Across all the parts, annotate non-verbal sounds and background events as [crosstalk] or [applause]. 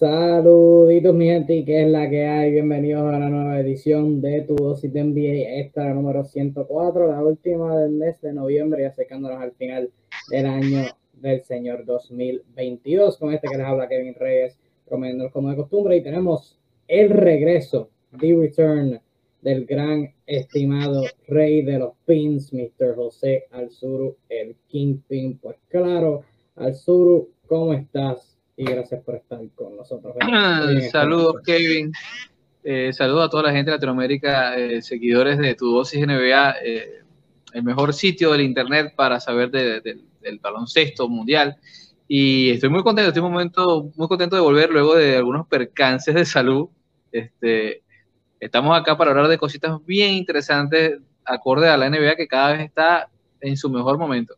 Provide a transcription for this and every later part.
Saluditos mi gente que es la que hay, bienvenidos a la nueva edición de Tu Dosis de NBA, esta la número 104, la última del mes de noviembre y acercándonos al final del año del señor 2022, con este que les habla Kevin Reyes, comiendo como de costumbre y tenemos el regreso, the return del gran estimado rey de los pins, Mr. José Alzuru, el Kingpin, pues claro, Alzuru, ¿cómo estás? Y gracias por estar con nosotros. [clears throat] Saludos, Kevin. Eh, saludos a toda la gente de Latinoamérica, eh, seguidores de tu dosis NBA, eh, el mejor sitio del internet para saber del baloncesto mundial. Y estoy muy contento, estoy un momento muy contento de volver luego de algunos percances de salud. Este, estamos acá para hablar de cositas bien interesantes acorde a la NBA que cada vez está en su mejor momento.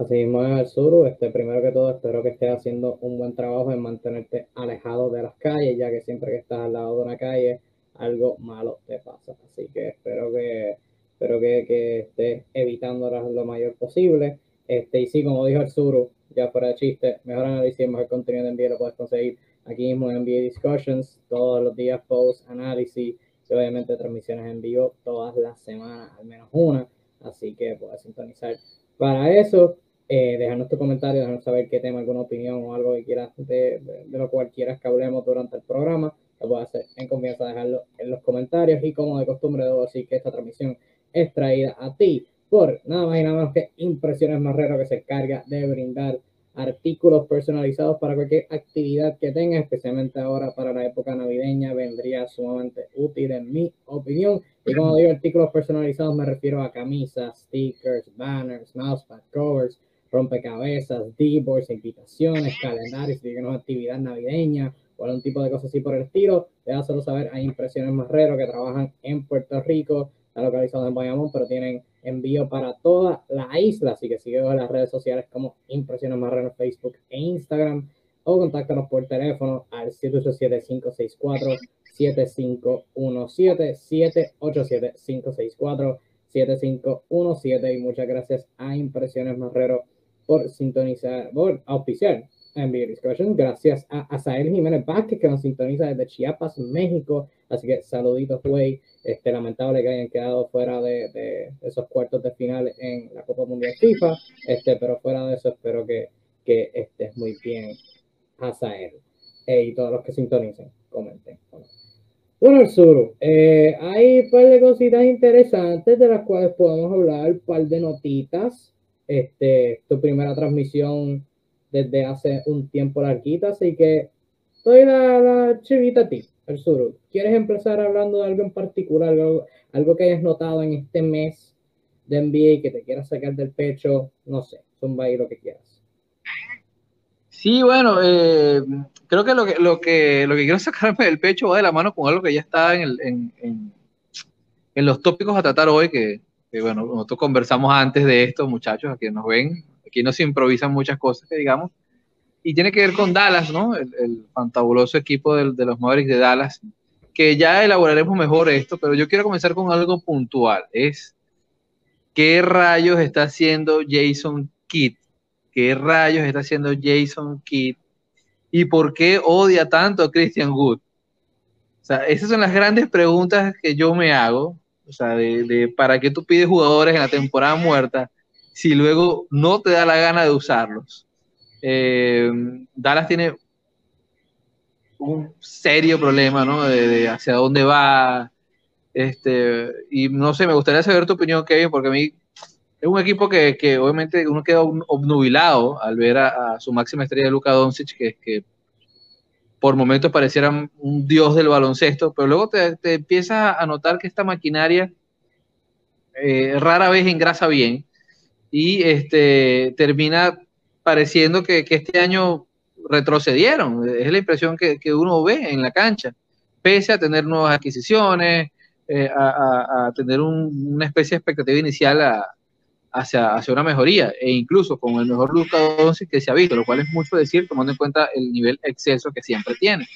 Así mismo en el sur, este, primero que todo espero que estés haciendo un buen trabajo en mantenerte alejado de las calles, ya que siempre que estás al lado de una calle, algo malo te pasa. Así que espero que, espero que, que estés evitando lo mayor posible. Este, y sí, como dijo el Suru, ya fuera de chiste, mejor análisis, mejor contenido de NBA lo puedes conseguir aquí mismo en NBA Discussions, todos los días post, análisis y obviamente transmisiones en vivo todas las semanas, al menos una. Así que puedes sintonizar para eso. Eh, déjanos tu comentario, déjanos saber qué tema, alguna opinión o algo que quieras de, lo cual quieras que hablemos durante el programa. Lo puedes hacer en confianza, dejarlo en los comentarios. Y como de costumbre, debo decir que esta transmisión es traída a ti por nada más y nada menos que Impresiones Marrero, que se encarga de brindar artículos personalizados para cualquier actividad que tengas, especialmente ahora para la época navideña, vendría sumamente útil en mi opinión. Y como digo artículos personalizados, me refiero a camisas, stickers, banners, mousepad, covers, rompecabezas, D-boards, invitaciones, calendarios, si tienes actividad navideña o algún tipo de cosas así por el estilo, déjaselo saber. Hay Impresiones Marrero que trabajan en Puerto Rico, está localizado en Bayamón, pero tienen envío para toda la isla. Así que sigue en las redes sociales como Impresiones Marrero Facebook e Instagram o contáctanos por teléfono al 787-564-7517, 787-564-7517 y muchas gracias a Impresiones Marrero por sintonizar, por auspiciar en Discussion. Gracias a Asael Jiménez Vázquez que nos sintoniza desde Chiapas, México. Así que saluditos, güey. Este, lamentable que hayan quedado fuera de, de, esos cuartos de final en la Copa Mundial FIFA. Este, pero fuera de eso, espero que, que estés muy bien, Asael. y todos los que sintonicen, comenten. Bueno, el sur, eh, hay un par de cositas interesantes de las cuales podemos hablar, un par de notitas este, tu primera transmisión desde hace un tiempo larguita, así que estoy la, la chivita a ti, el sur. ¿Quieres empezar hablando de algo en particular, algo, que hayas notado en este mes de NBA que te quieras sacar del pecho? No sé, zumba ahí lo que quieras. Sí, bueno, eh, creo que lo, que lo que lo que quiero [laughs] sacarme del pecho va de la mano con algo que ya está en, el, en, en, en los tópicos a tratar hoy, que bueno, nosotros conversamos antes de esto, muchachos, aquí nos ven, aquí no se improvisan muchas cosas, que digamos, y tiene que ver con Dallas, ¿no? El, fantabuloso equipo de, de, los Mavericks de Dallas, que ya elaboraremos mejor esto, pero yo quiero comenzar con algo puntual, es ¿qué rayos está haciendo Jason Kidd? ¿Qué rayos está haciendo Jason Kidd? ¿Y por qué odia tanto a Christian Wood? O sea, esas son las grandes preguntas que yo me hago o sea, de, para qué tú pides jugadores en la temporada muerta si luego no te da la gana de usarlos. Eh, Dallas tiene un serio problema, ¿no? De, hacia dónde va. Este, y no sé, me gustaría saber tu opinión, Kevin, porque a mí es un equipo que, que obviamente uno queda obnubilado al ver a, su máxima estrella, Luka Doncic, que, que por momentos pareciera un dios del baloncesto, pero luego te, empiezas a notar que esta maquinaria eh, rara vez engrasa bien y este, termina pareciendo que, este año retrocedieron. Es la impresión que, uno ve en la cancha, pese a tener nuevas adquisiciones, eh, a, tener una especie de expectativa inicial a, hacia, hacia una mejoría, e incluso con el mejor Luka Doncic que se ha visto, lo cual es mucho decir, tomando en cuenta el nivel exceso que siempre tiene.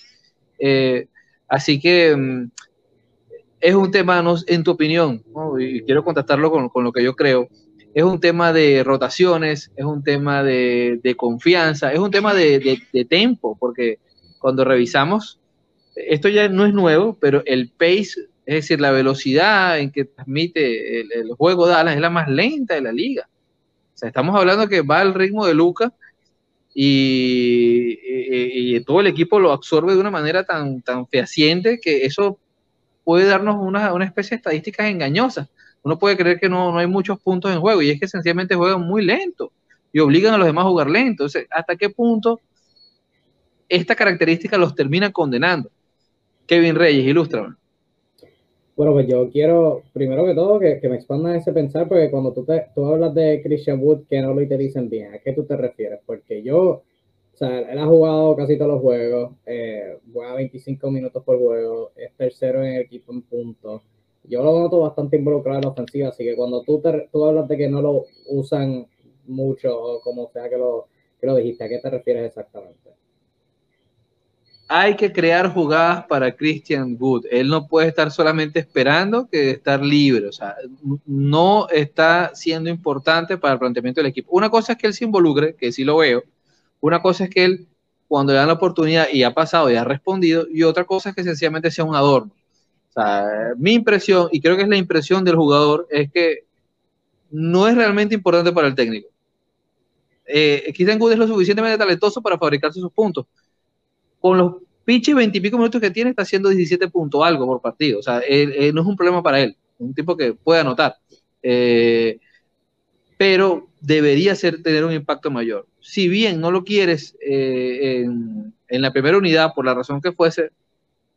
Eh, así que mm, es un tema, no, en tu opinión, y quiero contactarlo con, con, lo que yo creo, es un tema de rotaciones, es un tema de, de confianza, es un tema de, de, de, tempo, porque cuando revisamos, esto ya no es nuevo, pero el pace, es decir, la velocidad en que transmite el, juego Dallas es la más lenta de la liga. O sea, estamos hablando que va al ritmo de Luca y, todo el equipo lo absorbe de una manera tan, tan fehaciente que eso puede darnos una, una especie de estadísticas engañosas. Uno puede creer que no, no, hay muchos puntos en juego y es que sencillamente juegan muy lento y obligan a los demás a jugar lento. ¿hasta qué punto esta característica los termina condenando? Kevin Reyes, ilústrame. Bueno, pues yo quiero, primero que todo, que, que me expandan ese pensar, porque cuando tú, te, tú hablas de Christian Wood, que no lo dicen bien, ¿a qué tú te refieres? Porque yo, o sea, él ha jugado casi todos los juegos, eh, juega 25 minutos por juego, es tercero en el equipo en puntos. Yo lo noto bastante involucrado en la ofensiva, así que cuando tú, te, tú hablas de que no lo usan mucho, o como sea que lo, que lo dijiste, ¿a qué te refieres exactamente? Hay que crear jugadas para Christian Wood. Él no puede estar solamente esperando que estar libre. O sea, no está siendo importante para el planteamiento del equipo. Una cosa es que él se involucre, que sí lo veo. Una cosa es que él, cuando le dan la oportunidad y ha pasado y ha respondido, y otra cosa es que sencillamente sea un adorno. O sea, mi impresión, y creo que es la impresión del jugador, es que no es realmente importante para el técnico. Eh, Christian Wood es lo suficientemente talentoso para fabricarse sus puntos con los pinches veintipico minutos que tiene, está haciendo 17 puntos algo por partido. O sea, no es un problema para él. Un tipo que puede anotar. Eh, pero debería ser tener un impacto mayor. Si bien no lo quieres eh, en, la primera unidad, por la razón que fuese,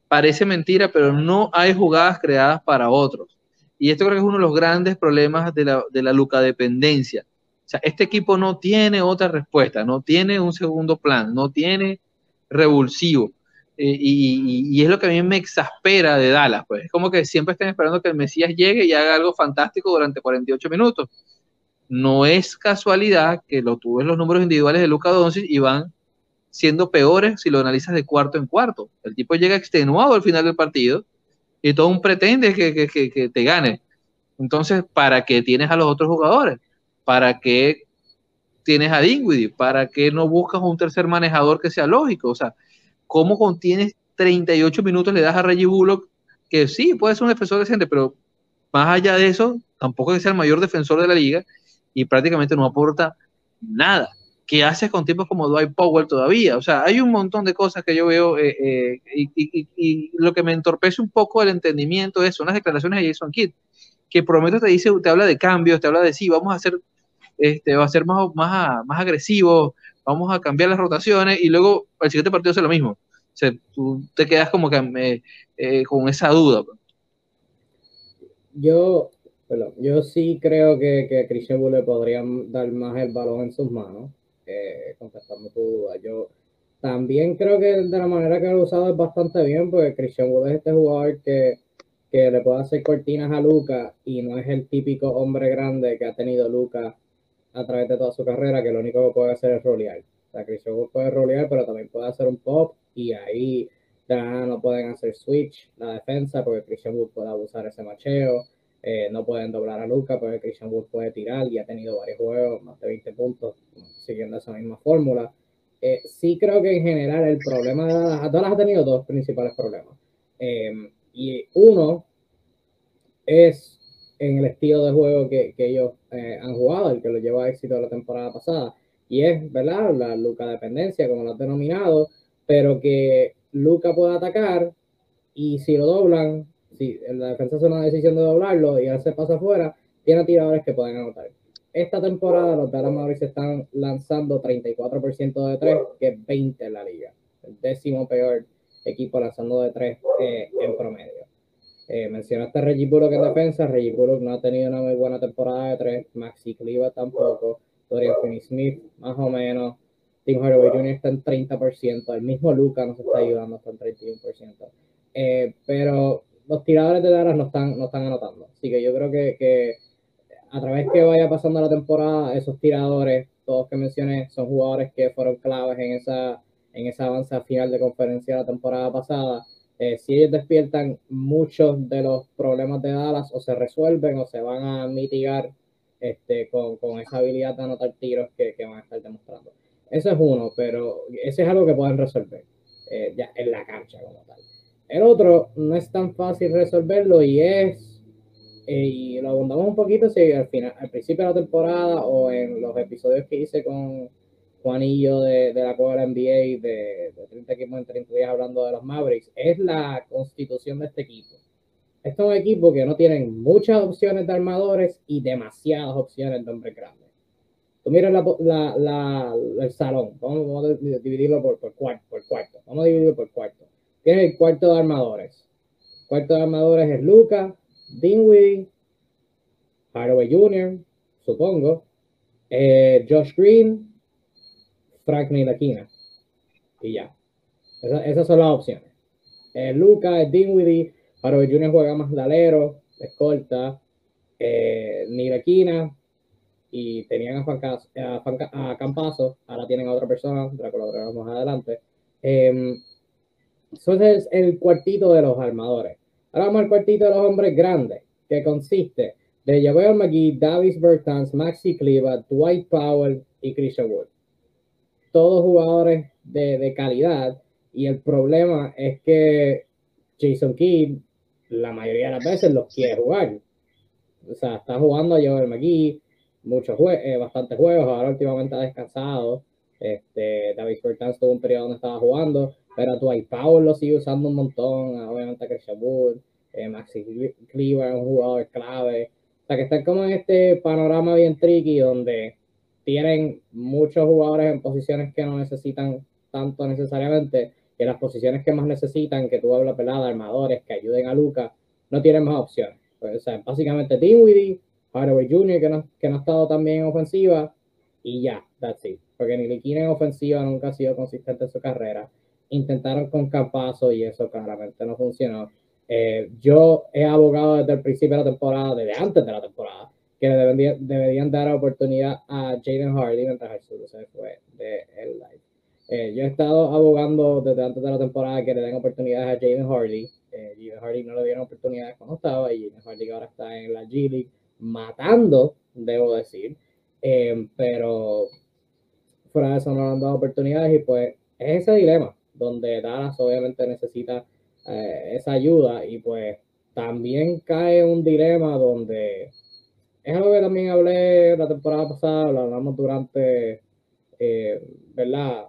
parece mentira, pero no hay jugadas creadas para otros. Y esto creo que es uno de los grandes problemas de la, de la Luca dependencia. O sea, este equipo no tiene otra respuesta, no tiene un segundo plan, no tiene revulsivo. Eh, y, es lo que a mí me exaspera de Dallas, pues es como que siempre están esperando que el Mesías llegue y haga algo fantástico durante 48 minutos. No es casualidad que lo tuve los números individuales de Luca Doncic y van siendo peores si lo analizas de cuarto en cuarto. El tipo llega extenuado al final del partido y todo un pretende que, que, que te gane. Entonces, ¿para qué tienes a los otros jugadores? ¿Para qué tienes a Dinwiddie? ¿Para qué no buscas un tercer manejador que sea lógico? O sea, ¿cómo contienes 38 minutos le das a Reggie Bullock, que sí, puede ser un defensor decente, pero más allá de eso, tampoco es que sea el mayor defensor de la liga y prácticamente no aporta nada. ¿Qué haces con tipos como Dwight Powell todavía? O sea, hay un montón de cosas que yo veo eh, eh, y, lo que me entorpece un poco el entendimiento es son las declaraciones de Jason Kidd, que prometo te dice, te habla de cambios, te habla de sí, vamos a hacer este, va a ser más, más, más agresivo, vamos a cambiar las rotaciones y luego el siguiente partido hace lo mismo. O sea, tú te quedas como que eh, eh, con esa duda. Pues. Yo, yo sí creo que, que a Christian Wood le podrían dar más el balón en sus manos, eh, contestando tu duda. Yo también creo que de la manera que lo ha usado es bastante bien, porque Christian Wood es este jugador que, que le puede hacer cortinas a Luca y no es el típico hombre grande que ha tenido Luca a través de toda su carrera que lo único que puede hacer es rolear. O sea, Wood puede rolear, pero también puede hacer un pop y ahí ya no pueden hacer switch la defensa porque Christian Wood puede abusar ese macheo. Eh, no pueden doblar a Luca porque Christian Wood puede tirar y ha tenido varios juegos, más de 20 puntos, siguiendo esa misma fórmula. Eh, sí creo que en general el problema de Dallas, Dallas ha tenido dos principales problemas. Eh, y uno es en el estilo de juego que, que ellos eh, han jugado, el que lo llevó a éxito la temporada pasada. Y es, ¿verdad? La Luca dependencia, como lo has denominado, pero que Luca pueda atacar y si lo doblan, si la defensa hace una decisión de doblarlo y él se pasa afuera, tiene tiradores que pueden anotar. Esta temporada los Dallas Mavericks están lanzando 34% de 3, que es 20 en la liga. El décimo peor equipo lanzando de 3 eh, en promedio. Eh, mencionaste a Reggie Bullock en defensa. Reggie Bullock no ha tenido una muy buena temporada de tres. Maxi Cleaver tampoco. Dorian Finney-Smith, más o menos. Tim Hardaway Jr. está en 30%. El mismo Luca nos está ayudando, está en 31%. Eh, pero los tiradores de Dallas no están, no están anotando. Así que yo creo que, que a través que vaya pasando la temporada, esos tiradores, todos que mencioné, son jugadores que fueron claves en esa, en esa avanza final de conferencia la temporada pasada eh, si ellos despiertan, muchos de los problemas de Dallas o se resuelven o se van a mitigar este, con, con esa habilidad de anotar tiros que, que, van a estar demostrando. Eso es uno, pero ese es algo que pueden resolver. eh, ya en la cancha como tal. El otro no es tan fácil resolverlo y es, eh, y lo abundamos un poquito si al final, al principio de la temporada o en los episodios que hice con Juanillo de, la Copa de la NBA de, de 30 equipos en 30 días hablando de los Mavericks, es la constitución de este equipo. Este es un equipo que no tiene muchas opciones de armadores y demasiadas opciones de hombres grandes. Tú miras la, el salón, vamos, a dividirlo por, cuarto, vamos a dividirlo por cuarto. Tiene el cuarto de armadores. Cuarto de armadores es Luca, Dinwiddie, Hardaway Jr., supongo, eh, Josh Green, Frank Nilakina. Y ya. esas son las opciones. Eh, Luca, Dinwiddie, Harold Junior juega más dalero, escolta, eh, Nirequina y tenían a, Juan a, Campazo, ahora tienen a otra persona, la colaboraremos más adelante. Eh, es el cuartito de los armadores. Ahora vamos al cuartito de los hombres grandes, que consiste de Javier McGee, Davis Bertans, Maxi Cleva, Dwight Powell y Christian Wood. Todos jugadores de, calidad. Y el problema es que Jason Kidd la mayoría de las veces los quiere jugar. O sea, está jugando a Joel McGee, muchos juegos, eh, bastantes juegos, ahora últimamente ha descansado. Este, David Bertans tuvo un periodo donde estaba jugando, pero Dwight Powell lo sigue usando un montón, obviamente Christian Wood, eh, Maxi Cleaver un jugador clave. O sea, que están como en este panorama bien tricky donde tienen muchos jugadores en posiciones que no necesitan tanto necesariamente, que las posiciones que más necesitan, que tú hablas, pelada, armadores que ayuden a Luca, no tienen más opciones. Pues, o sea, básicamente Dinwiddie, Hardaway Jr., que no, que no ha estado también en ofensiva, y ya, that's it. Porque Niliquina en ofensiva nunca ha sido consistente en su carrera. Intentaron con Capazo y eso claramente no funcionó. Eh, yo he abogado desde el principio de la temporada, desde antes de la temporada, que le deberían, deberían dar oportunidad a Jaden Hardy mientras Jesús se fue de el live. Eh, yo he estado abogando desde antes de la temporada que le den oportunidades a Jaden Hardy. Eh, Jaden Hardy no le dieron oportunidades cuando estaba y Jaden Hardy ahora está en la G League matando, debo decir. Eh, pero fuera de eso no le han dado oportunidades y pues es ese dilema donde Dallas obviamente necesita esa ayuda y pues también cae un dilema donde es algo que también hablé la temporada pasada, lo hablamos durante, ¿verdad?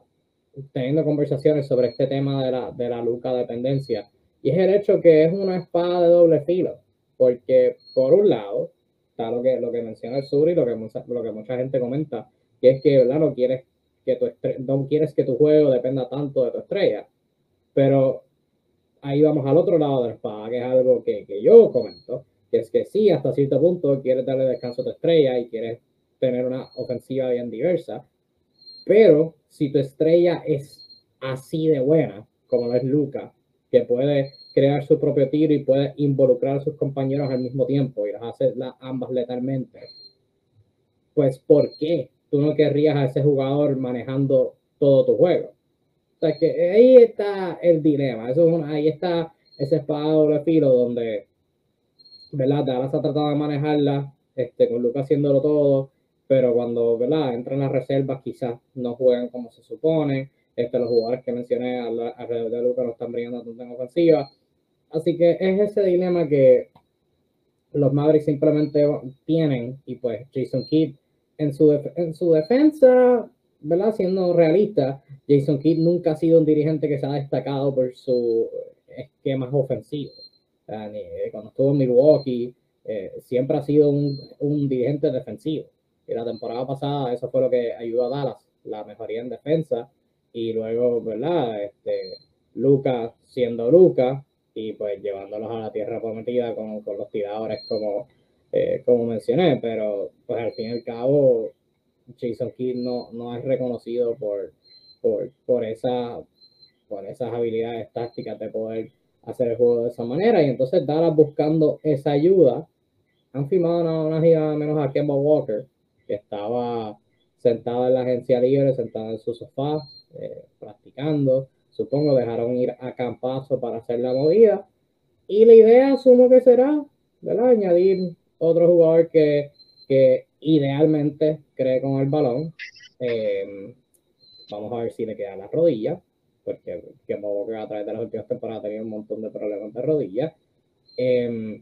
teniendo conversaciones sobre este tema de la, de la Luca dependencia. Y es el hecho que es una espada de doble filo, porque por un lado está lo que, lo que menciona el sur y lo que, mucha, lo que mucha gente comenta, que es que ¿verdad? No, quieres que tu no quieres que tu juego dependa tanto de tu estrella. Pero ahí vamos al otro lado de la espada, que es algo que, que yo comento, que es que sí, hasta cierto punto quieres darle descanso a tu estrella y quieres tener una ofensiva bien diversa, pero si tu estrella es así de buena, como lo es Luca, que puede crear su propio tiro y puede involucrar a sus compañeros al mismo tiempo y las hace ambas letalmente, pues ¿por qué tú no querrías a ese jugador manejando todo tu juego? O sea, que ahí está el dilema, eso es ahí está ese espada doble filo donde, ¿verdad? Dallas ha tratado de manejarla, este, con Luca haciéndolo todo, pero cuando ¿verdad? entran las reservas quizás no juegan como se supone. Este, los jugadores que mencioné alrededor de Luca no están brillando tanto en ofensiva. Así que es ese dilema que los Mavericks simplemente tienen y pues Jason Kidd en su, en su defensa, ¿verdad? Siendo realista, Jason Kidd nunca ha sido un dirigente que se ha destacado por su esquemas ofensivos. Cuando estuvo en Milwaukee, eh, siempre ha sido un, un dirigente defensivo. Y la temporada pasada eso fue lo que ayudó a Dallas, la mejoría en defensa. Y luego, ¿verdad? Este, Lucas siendo Lucas y pues llevándolos a la tierra prometida con, con los tiradores como, eh, como mencioné. Pero pues al fin y al cabo, Jason Kidd no, no es reconocido por, por, por, esa, por esas habilidades tácticas de poder hacer el juego de esa manera. Y entonces Dallas buscando esa ayuda, han firmado una, una menos a Kemba Walker que estaba sentada en la agencia libre, sentada en su sofá, eh, practicando. Supongo dejaron ir a Campazo para hacer la movida. Y la idea, asumo que será, ¿verdad? Añadir otro jugador que, que idealmente cree con el balón. Em, vamos a ver si le queda la rodilla. Porque Kemba Walker a través de las últimas temporadas ha tenido un montón de problemas de rodillas. Em,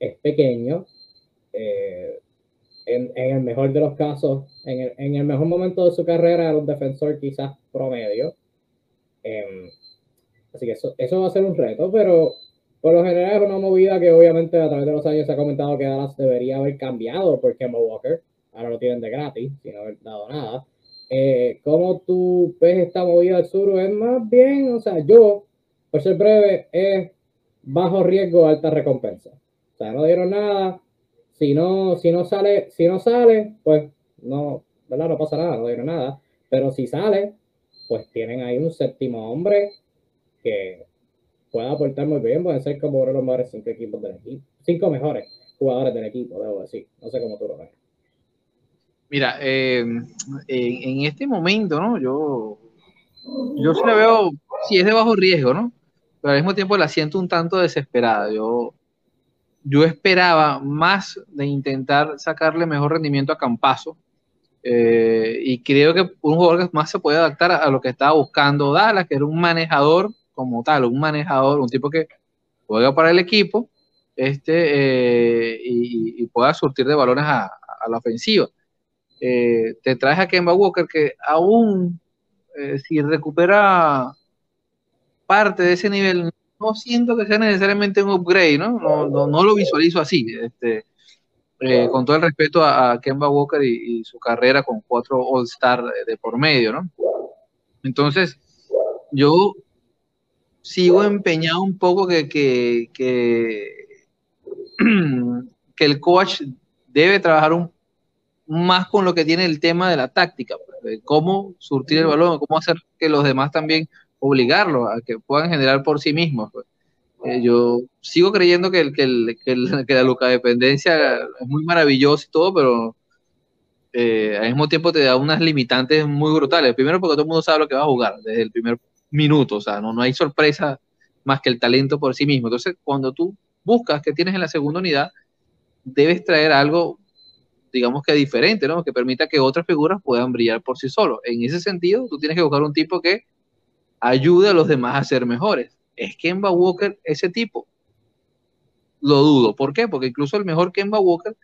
es pequeño. Eh, en, el mejor de los casos, en el, mejor momento de su carrera, era un defensor quizás promedio. Em, así que eso, eso va a ser un reto, pero por lo general es una movida que obviamente a través de los años se ha comentado que Dallas debería haber cambiado por Kemba Walker. Ahora lo tienen de gratis, sin haber dado nada. Eh, ¿Cómo tú ves esta movida al sur? Es más bien, o sea, yo, por ser breve, es bajo riesgo, alta recompensa. O sea, no dieron nada. Si no, si no sale, si no sale, pues no, ¿verdad? No pasa nada, no dieron nada. Pero si sale, pues tienen ahí un séptimo hombre que puede aportar muy bien, pueden ser como uno de los mejores cinco equipos del equipo, cinco mejores jugadores del equipo, debo decir. No sé cómo tú lo ves. Mira, eh, en, este momento, ¿no? Yo, yo sí la veo, sí es de bajo riesgo, ¿no? Pero al mismo tiempo la siento un tanto desesperada. Yo, yo esperaba más de intentar sacarle mejor rendimiento a Campazo. Eh, y creo que un jugador que más se puede adaptar a lo que estaba buscando Dallas, que era un manejador como tal, un manejador, un tipo que juega para el equipo este, eh, y, pueda surtir de balones a, la ofensiva. Eh, te traes a Kemba Walker que aún eh, si recupera parte de ese nivel, no siento que sea necesariamente un upgrade, ¿no? No, no, lo visualizo así. Este, con todo el respeto a, Kemba Walker y, su carrera con cuatro All-Star de, por medio, ¿no? Entonces, yo sigo empeñado un poco que, que, que, [clears throat] el coach debe trabajar un, más con lo que tiene el tema de la táctica, pues, cómo surtir el balón, cómo hacer que los demás también obligarlos a que puedan generar por sí mismos. Pues. Eh, yo sigo creyendo que, el, que, el, que, [laughs] la Luca dependencia es muy maravilloso y todo, pero eh, al mismo tiempo te da unas limitantes muy brutales. Primero porque todo el mundo sabe lo que va a jugar desde el primer minutos, o sea, no, no hay sorpresa más que el talento por sí mismo. Entonces, cuando tú buscas que tienes en la segunda unidad, debes traer algo, digamos que diferente, ¿no? Que permita que otras figuras puedan brillar por sí solos. En ese sentido, tú tienes que buscar un tipo que ayude a los demás a ser mejores. ¿Es Kemba Walker ese tipo? Lo dudo. ¿Por qué? Porque incluso el mejor Kemba Walker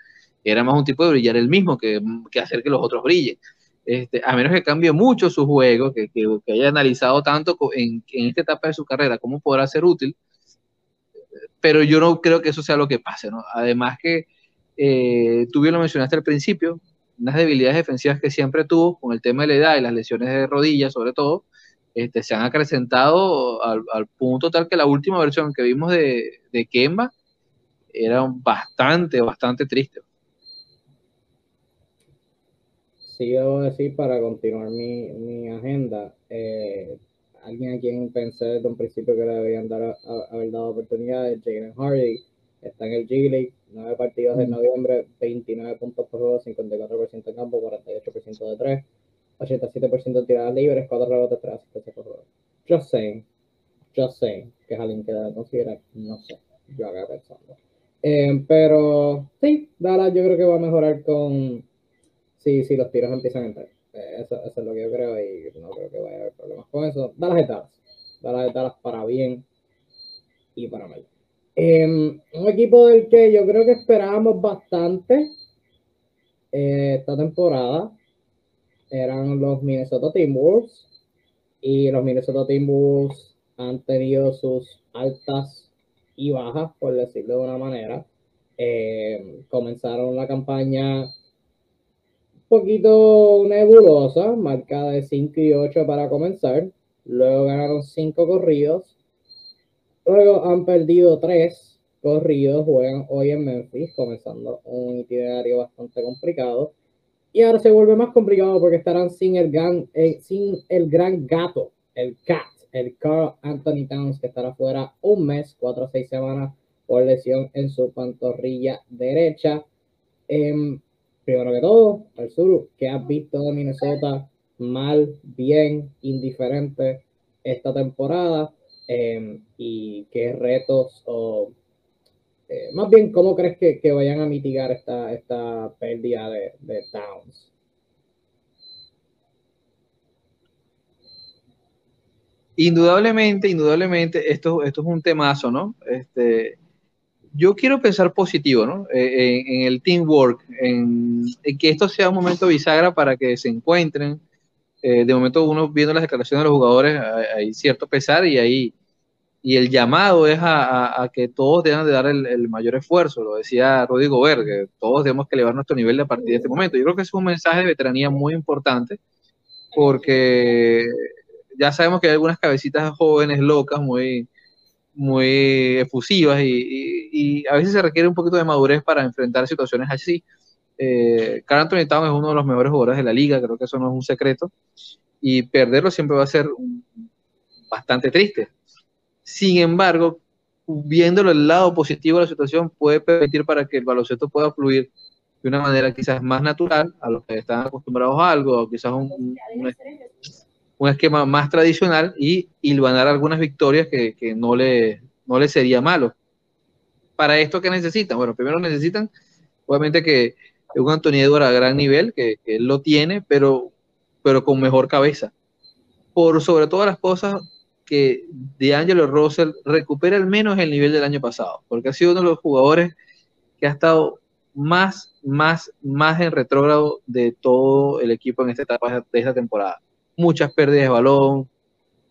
era más un tipo de brillar el mismo que, que hacer que los otros brillen. Este, a menos que cambie mucho su juego, que, haya analizado tanto en, esta etapa de su carrera cómo podrá ser útil, pero yo no creo que eso sea lo que pase, ¿no? Además que eh, tú bien lo mencionaste al principio, unas debilidades defensivas que siempre tuvo con el tema de la edad y las lesiones de rodillas sobre todo, este, se han acrecentado al, punto tal que la última versión que vimos de, Kemba era bastante, bastante triste. sí debo decir para continuar mi, agenda, eh, alguien a quien pensé desde un principio que le deberían dar, haber dado oportunidades, Jalen Hardy, está en el G League, nueve partidos en noviembre, 29 puntos por juego, 54% en campo, 48% de 3, 87% de tiradas libres, 4 rebotes, 3 asistencias por juego. Just saying, just saying, que es alguien que debe considerar, no sé, yo acá pensando. Eh, pero sí, Dallas yo creo que va a mejorar con sí, sí, los tiros empiezan a entrar. Eh, eso, es lo que yo creo y no creo que vaya a haber problemas con eso. Da las etapas. Da las etapas para bien y para mal. Em, un equipo del que yo creo que esperábamos bastante eh, esta temporada eran los Minnesota Timberwolves y los Minnesota Timberwolves han tenido sus altas y bajas, por decirlo de una manera. Em, comenzaron la campaña poquito nebulosa, marcada de 5 y 8 para comenzar. Luego ganaron 5 corridos. Luego han perdido 3 corridos. Juegan hoy en Memphis, comenzando un itinerario bastante complicado. Y ahora se vuelve más complicado porque estarán sin el gran, eh, sin el gran gato, el cat, el Carl Anthony Towns, que estará fuera un mes, 4 o 6 semanas por lesión en su pantorrilla derecha. Eh, primero que todo, al sur, ¿qué has visto de Minnesota mal, bien, indiferente esta temporada? Em, y qué retos o eh, más bien, ¿cómo crees que, vayan a mitigar esta, esta pérdida de, de indudablemente, indudablemente, esto, esto es un temazo, ¿no? Este, yo quiero pensar positivo, ¿no? Eh, en, el teamwork, en, que esto sea un momento bisagra para que se encuentren. Eh, de momento, uno viendo las declaraciones de los jugadores, hay, cierto pesar y ahí y el llamado es a, que todos deben de dar el, mayor esfuerzo, lo decía Rodrigo que todos tenemos que elevar nuestro nivel a partir de este momento. Yo creo que es un mensaje de veteranía muy importante, porque ya sabemos que hay algunas cabecitas jóvenes locas, muy, muy efusivas y, a veces se requiere un poquito de madurez para enfrentar situaciones así. Eh, Carl Anthony Towns es uno de los mejores jugadores de la liga, creo que eso no es un secreto, y perderlo siempre va a ser bastante triste. Sin embargo, viéndolo el lado positivo de la situación, puede permitir para que el baloncesto pueda fluir de una manera quizás más natural a los que están acostumbrados a algo, o quizás un, un esquema más tradicional y dar algunas victorias que, que, no, le, no le sería malo. Para esto, ¿qué necesitan? Bueno, primero necesitan, obviamente, que un Antonio Edward a gran nivel, que, que, él lo tiene, pero, pero con mejor cabeza. Por sobre todas las cosas, que D'Angelo Russell recupere al menos el nivel del año pasado, porque ha sido uno de los jugadores que ha estado más, más, más en retrógrado de todo el equipo en esta etapa de esta temporada muchas pérdidas de balón,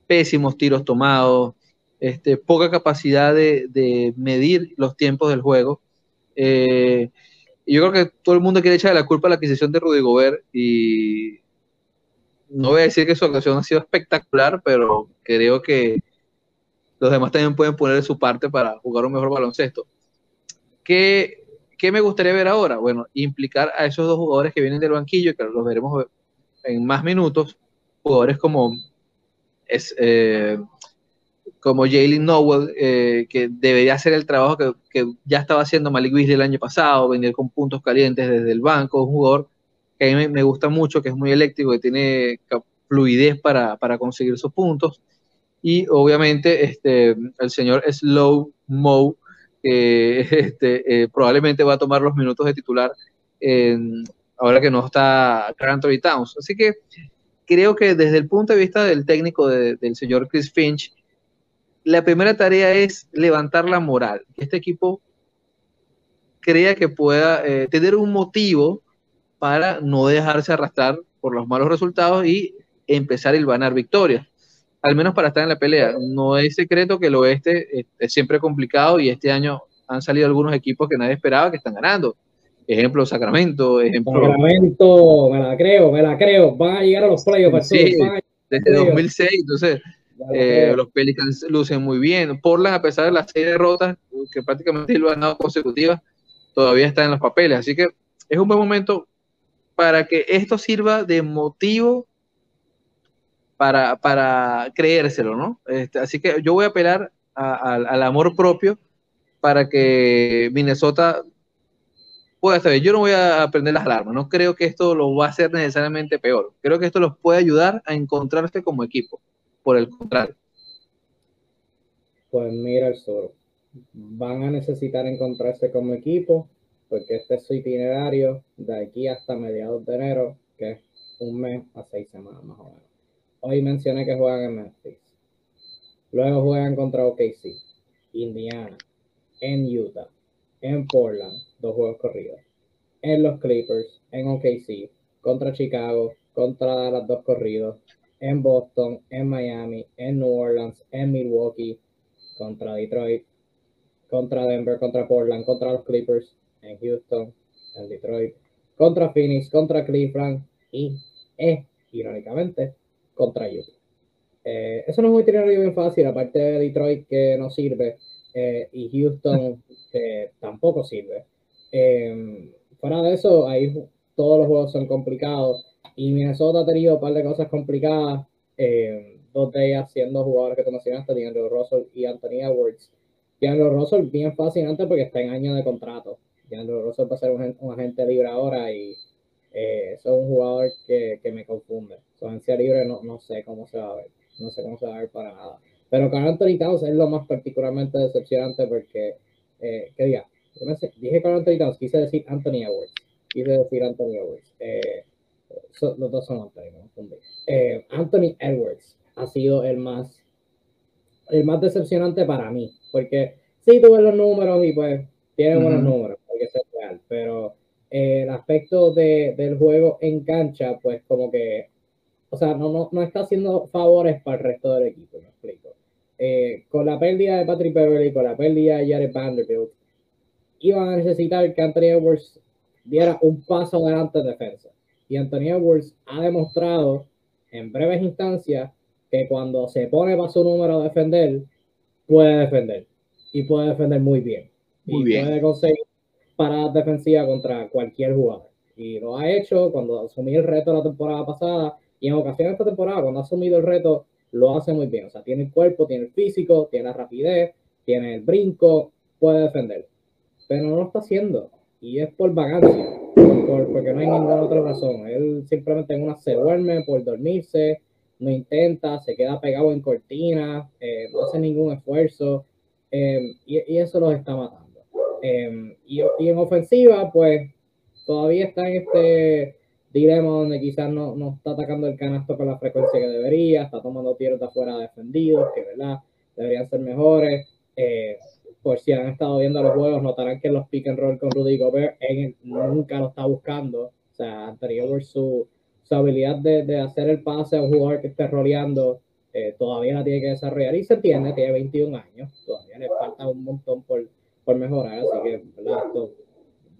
pésimos tiros tomados, este, poca capacidad de, medir los tiempos del juego. Eh, yo creo que todo el mundo quiere echar la culpa a la adquisición de Rudy Gobert y no voy a decir que su actuación ha sido espectacular, pero creo que los demás también pueden poner su parte para jugar un mejor baloncesto. ¿Qué, ¿Qué me gustaría ver ahora? Bueno, implicar a esos dos jugadores que vienen del banquillo, que los veremos en más minutos, jugadores como, es, eh, como Jalen Nowell, eh, que debería hacer el trabajo que, que, ya estaba haciendo Malik Beasley el año pasado, venir con puntos calientes desde el banco, un jugador que a mí me, gusta mucho, que es muy eléctrico, que tiene fluidez para, para conseguir sus puntos. Y obviamente este, el señor Slow Mo, que [laughs] este, eh, probablemente va a tomar los minutos de titular ahora que no está Carl Towns. Así que creo que desde el punto de vista del técnico del señor Chris Finch, la primera tarea es levantar la moral, que este equipo crea que pueda eh, tener un motivo para no dejarse arrastrar por los malos resultados y empezar a ganar victorias, al menos para estar en la pelea. No es secreto que el oeste es siempre complicado y este año han salido algunos equipos que nadie esperaba que están ganando Ejemplo, Sacramento, ejemplo. Sacramento, me la creo, me la creo. Van a llegar a los playoffs. Sí, desde 2006, entonces eh, los Pelicans lucen muy bien. Portland, a pesar de las seis derrotas, que prácticamente lo han dado consecutivas, todavía está en los papeles. Así que es un buen momento para que esto sirva de motivo para, para creérselo, ¿no? Este, así que yo voy a apelar al amor propio para que Minnesota puede estar Yo no voy a aprender las alarmas, no creo que esto lo va a hacer necesariamente peor. Creo que esto los puede ayudar a encontrarse como equipo, por el contrario. Pues mira el solo. Van a necesitar encontrarse como equipo, porque este es su itinerario de aquí hasta mediados de enero, que es un mes a seis semanas más o menos. Hoy mencioné que juegan en Memphis. Luego juegan contra OKC, Indiana, en Utah, en Portland, dos juegos corridos. En los Clippers, en OKC, contra Chicago, contra las dos corridos. En Boston, en Miami, en New Orleans, en Milwaukee, contra Detroit, contra Denver, contra Portland, contra los Clippers, en Houston, en Detroit, contra Phoenix, contra Cleveland y, eh, irónicamente, contra Utah. Eh, eso no es muy itinerario bien fácil, aparte de Detroit que no sirve eh, y Houston [laughs] que tampoco sirve. Eh, fuera de eso, ahí todos los juegos son complicados y Minnesota ha tenido un par de cosas complicadas, eh, dos de ellas siendo jugadores que tú mencionaste, DeAndre Russell y Anthony Edwards. DeAndre Russell bien fascinante porque está en año de contrato. DeAndre Russell va a ser un, agente libre ahora y eh, es un jugador que, que me confunde. Su agencia libre no, no sé cómo se va a ver, no sé cómo se va a ver para nada. Pero con Anthony Towns es lo más particularmente decepcionante porque, eh, ¿qué diga? dije con Anthony Towns, quise decir Anthony Edwards. Quise decir Anthony Edwards. Eh, los dos son Anthony, no eh, Anthony Edwards ha sido el más el más decepcionante para mí, porque sí tuve los números y pues tiene buenos números, hay que ser real, pero eh, el aspecto de, del juego en cancha, pues como que, o sea, no, no, no está haciendo favores para el resto del equipo, me explico. Eh, con la pérdida de Patrick Beverly, con la pérdida de Jared Vanderbilt, iban a necesitar que Anthony Edwards diera un paso adelante en defensa. Y Anthony Edwards ha demostrado en breves instancias que cuando se pone para su número a defender, puede defender. Y puede defender muy bien. y puede conseguir para defensiva contra cualquier jugador. Y lo ha hecho cuando asumió el reto la temporada pasada y en ocasiones esta temporada, cuando ha asumido el reto, lo hace muy bien. O sea, tiene el cuerpo, tiene el físico, tiene la rapidez, tiene el brinco, puede defender. Pero no lo está haciendo. Y es por vagancia, porque no hay ninguna otra razón. Él simplemente en una se duerme por dormirse, no intenta, se queda pegado en cortina, eh, no hace ningún esfuerzo. Eh, y, y, eso los está matando. Eh, y, y, en ofensiva, pues todavía está en este dilema donde quizás no, no, está atacando el canasto con la frecuencia que debería, está tomando tiros de afuera defendidos, que verdad deberían ser mejores. Eh, por si han estado viendo los juegos, notarán que los pick and roll con Rudy Gobert nunca lo está buscando. O sea, anterior su, su habilidad de, de, hacer el pase a un jugador que esté roleando eh, todavía la tiene que desarrollar y se entiende, tiene 21 años, todavía le falta un montón por, por mejorar, así que ¿verdad? esto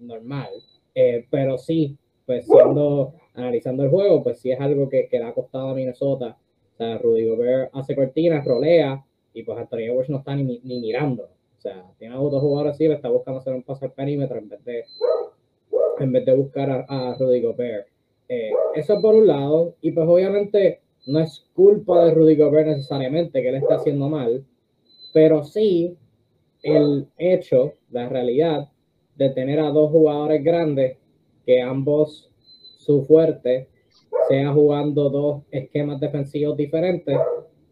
normal. Eh, pero sí, pues siendo, analizando el juego, pues sí es algo que, que le ha costado a Minnesota. O sea, Rudy Gobert hace cortinas, rolea, y pues Anthony Edwards no está ni, ni mirando. O sea, tiene a otros jugadores así, le está buscando hacer un pase al perímetro en vez de, en vez de buscar a, a Rudy Gobert. Eh, eso por un lado, y pues obviamente no es culpa de Rudy Gobert necesariamente que él esté haciendo mal, pero sí el hecho, la realidad de tener a dos jugadores grandes que ambos su fuerte sea jugando dos esquemas defensivos diferentes,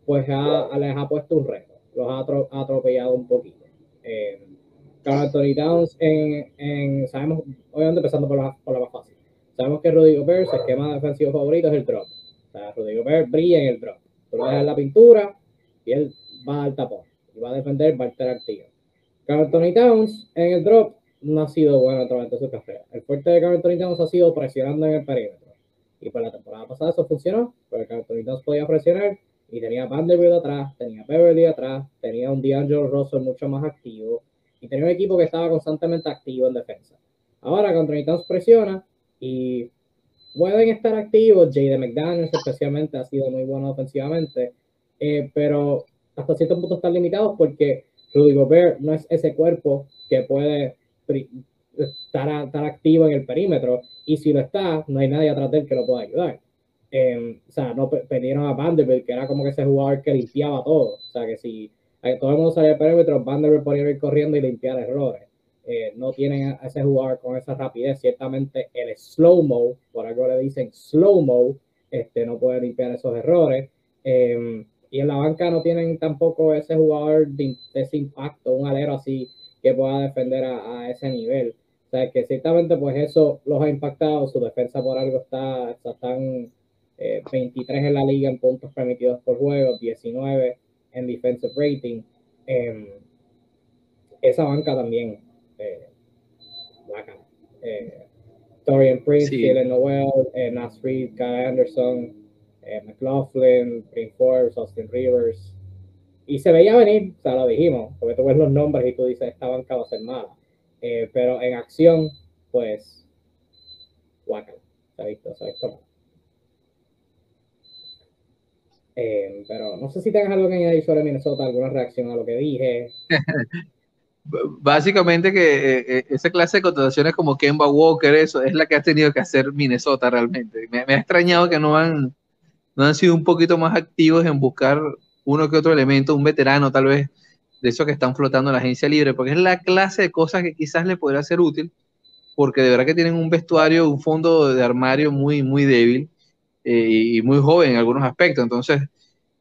pues ha, les ha puesto un reto, los ha, atropellado un poquito. Eh, Carl Anthony Downs, en, en, sabemos, obviamente empezando por la, por la más fácil, sabemos que Rodrigo Gobert, su esquema defensivo favorito es el drop. O sea, Rodrigo Gobert brilla en el drop. Tú le das la pintura y él va al tapón y va a defender, va a estar activo. Carl Anthony Towns en el drop no ha sido bueno a través de su carrera. El fuerte de Carl Anthony Towns ha sido presionando en el perímetro. Y para la temporada pasada eso funcionó, porque Carl Anthony Towns podía presionar y tenía Vanderbilt atrás, tenía Beverly atrás, tenía un D'Angelo Russell mucho más activo y tenía un equipo que estaba constantemente activo en defensa. Ahora Anthony Towns presiona y pueden estar activos. Jade McDaniels especialmente ha sido muy bueno ofensivamente, eh, pero hasta cierto punto están limitados porque Rudy Gobert no es ese cuerpo que puede estar, estar activo en el perímetro y si lo está, no hay nadie atrás de él que lo pueda ayudar. Em, o sea, no perdieron a Vanderbilt, que era como que ese jugador que limpiaba todo. O sea, que si eh, todo el mundo salía del perímetro, Vanderbilt podía ir corriendo y limpiar errores. Eh, no tienen a ese jugador con esa rapidez. Ciertamente el slow-mo, por algo le dicen slow-mo, este, no puede limpiar esos errores. Em, y en la banca no tienen tampoco ese jugador de, ese impacto, un alero así que pueda defender a, ese nivel. O sea, que ciertamente pues eso los ha impactado, su defensa por algo está, está tan 23 eh, en la liga en puntos permitidos por juego, 19 en defensive rating. Em, esa banca también, eh, eh, Torian Prince, sí. Noel, eh, Nasrid, Kyle Anderson, eh, McLaughlin, Green Forbes, Austin Rivers. Y se veía venir, o sea, lo dijimos, porque tú ves los nombres y tú dices, esta banca va a ser mala. Eh, pero en acción, pues, guacal, se ha visto, se ha visto mal. Eh, pero no sé si tengas algo que añadir sobre Minnesota, alguna reacción a lo que dije. [laughs] Básicamente que eh, esa clase de contrataciones como Kemba Walker, eso es la que ha tenido que hacer Minnesota realmente. Me, me ha extrañado que no han no han sido un poquito más activos en buscar uno que otro elemento, un veterano tal vez, de esos que están flotando en la agencia libre, porque es la clase de cosas que quizás le podría ser útil, porque de verdad que tienen un vestuario, un fondo de armario muy, muy débil eh, y muy joven en algunos aspectos. Entonces,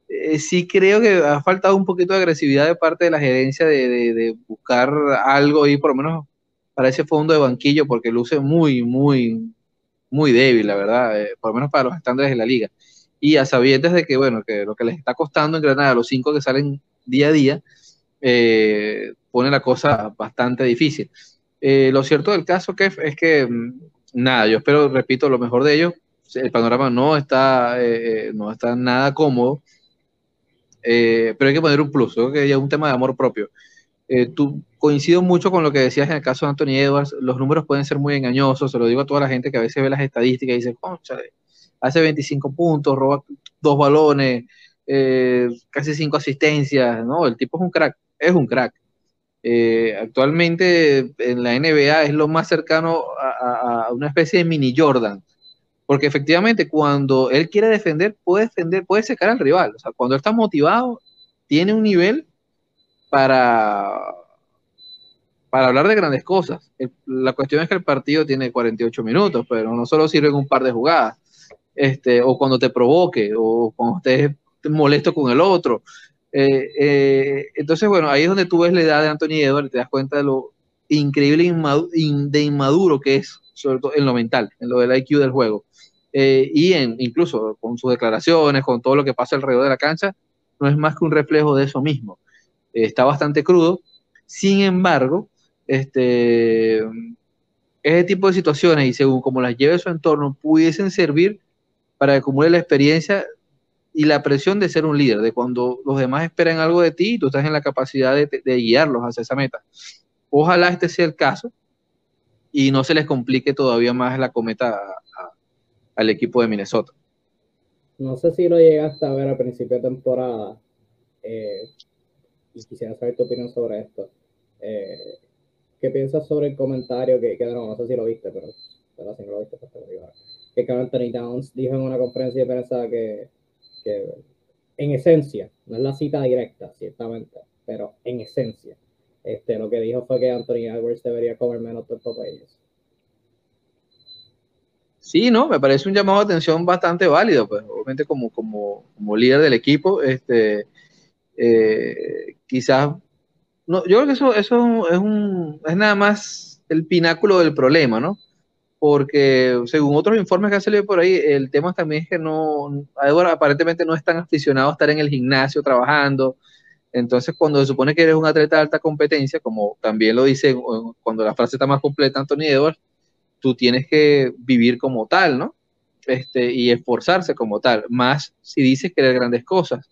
eh, sí creo que ha faltado un poquito de agresividad de parte de la gerencia de, de, buscar algo ahí, por lo menos para ese fondo de banquillo, porque luce muy, muy, muy débil, la verdad, eh, por lo menos para los estándares de la liga y a sabiendas de que, bueno, que lo que les está costando en Granada, los cinco que salen día a día, eh, pone la cosa bastante difícil. Eh, lo cierto del caso, Kev, es que mm, nada, yo espero, repito, lo mejor de ellos. El panorama no está, no está nada cómodo, pero hay que poner un plus, creo que es un tema de amor propio. tú coincido mucho con lo que decías en el caso de Anthony Edwards, los números pueden ser muy engañosos, se lo digo a toda la gente que a veces ve las estadísticas y dice, concha, hace 25 puntos, roba dos balones, eh, casi cinco asistencias, ¿no? El tipo es un crack, es un crack. Eh, actualmente en la NBA es lo más cercano a, una especie de mini Jordan, porque efectivamente cuando él quiere defender, puede defender, puede secar al rival. O sea, cuando él está motivado, tiene un nivel para, para hablar de grandes cosas. La cuestión es que el partido tiene 48 minutos, pero no solo sirven un par de jugadas este, o cuando te provoque, o cuando estés molesto con el otro. Eh, eh, entonces, bueno, ahí es donde tú ves la edad de Anthony Edwards, te das cuenta de lo increíble de inmaduro que es, sobre todo en lo mental, en lo del IQ del juego. Eh, y en, incluso con sus declaraciones, con todo lo que pasa alrededor de la cancha, no es más que un reflejo de eso mismo. está bastante crudo. Sin embargo, este, ese tipo de situaciones y según como las lleve su entorno, pudiesen servir para que acumule la experiencia y la presión de ser un líder, de cuando los demás esperan algo de ti y tú estás en la capacidad de, guiarlos hacia esa meta. Ojalá este sea el caso y no se les complique todavía más la cometa al equipo de Minnesota. No sé si lo llegaste a ver al principio de temporada eh, y quisiera saber tu opinión sobre esto. Eh, ¿Qué piensas sobre el comentario que, que no, sé si lo viste, pero, pero si no lo viste, pues te lo digo que Anthony Downs dijo en una conferencia de prensa que, en esencia, no es la cita directa, ciertamente, pero en esencia, este, lo que dijo fue que Anthony Edwards debería comer menos de ellos. Sí, no, me parece un llamado de atención bastante válido, pues obviamente como, como, como líder del equipo, este, eh, quizás, no, yo creo que eso, eso es, un, es nada más el pináculo del problema, ¿no? Porque según otros informes que han salido por ahí, el tema también es que no, aparentemente no es tan aficionado a estar en el gimnasio trabajando. Entonces, cuando se supone que eres un atleta de alta competencia, como también lo dice cuando la frase está más completa Anthony Edwards, tú tienes que vivir como tal, ¿no? Este, y esforzarse como tal, más si dices que eres grandes cosas.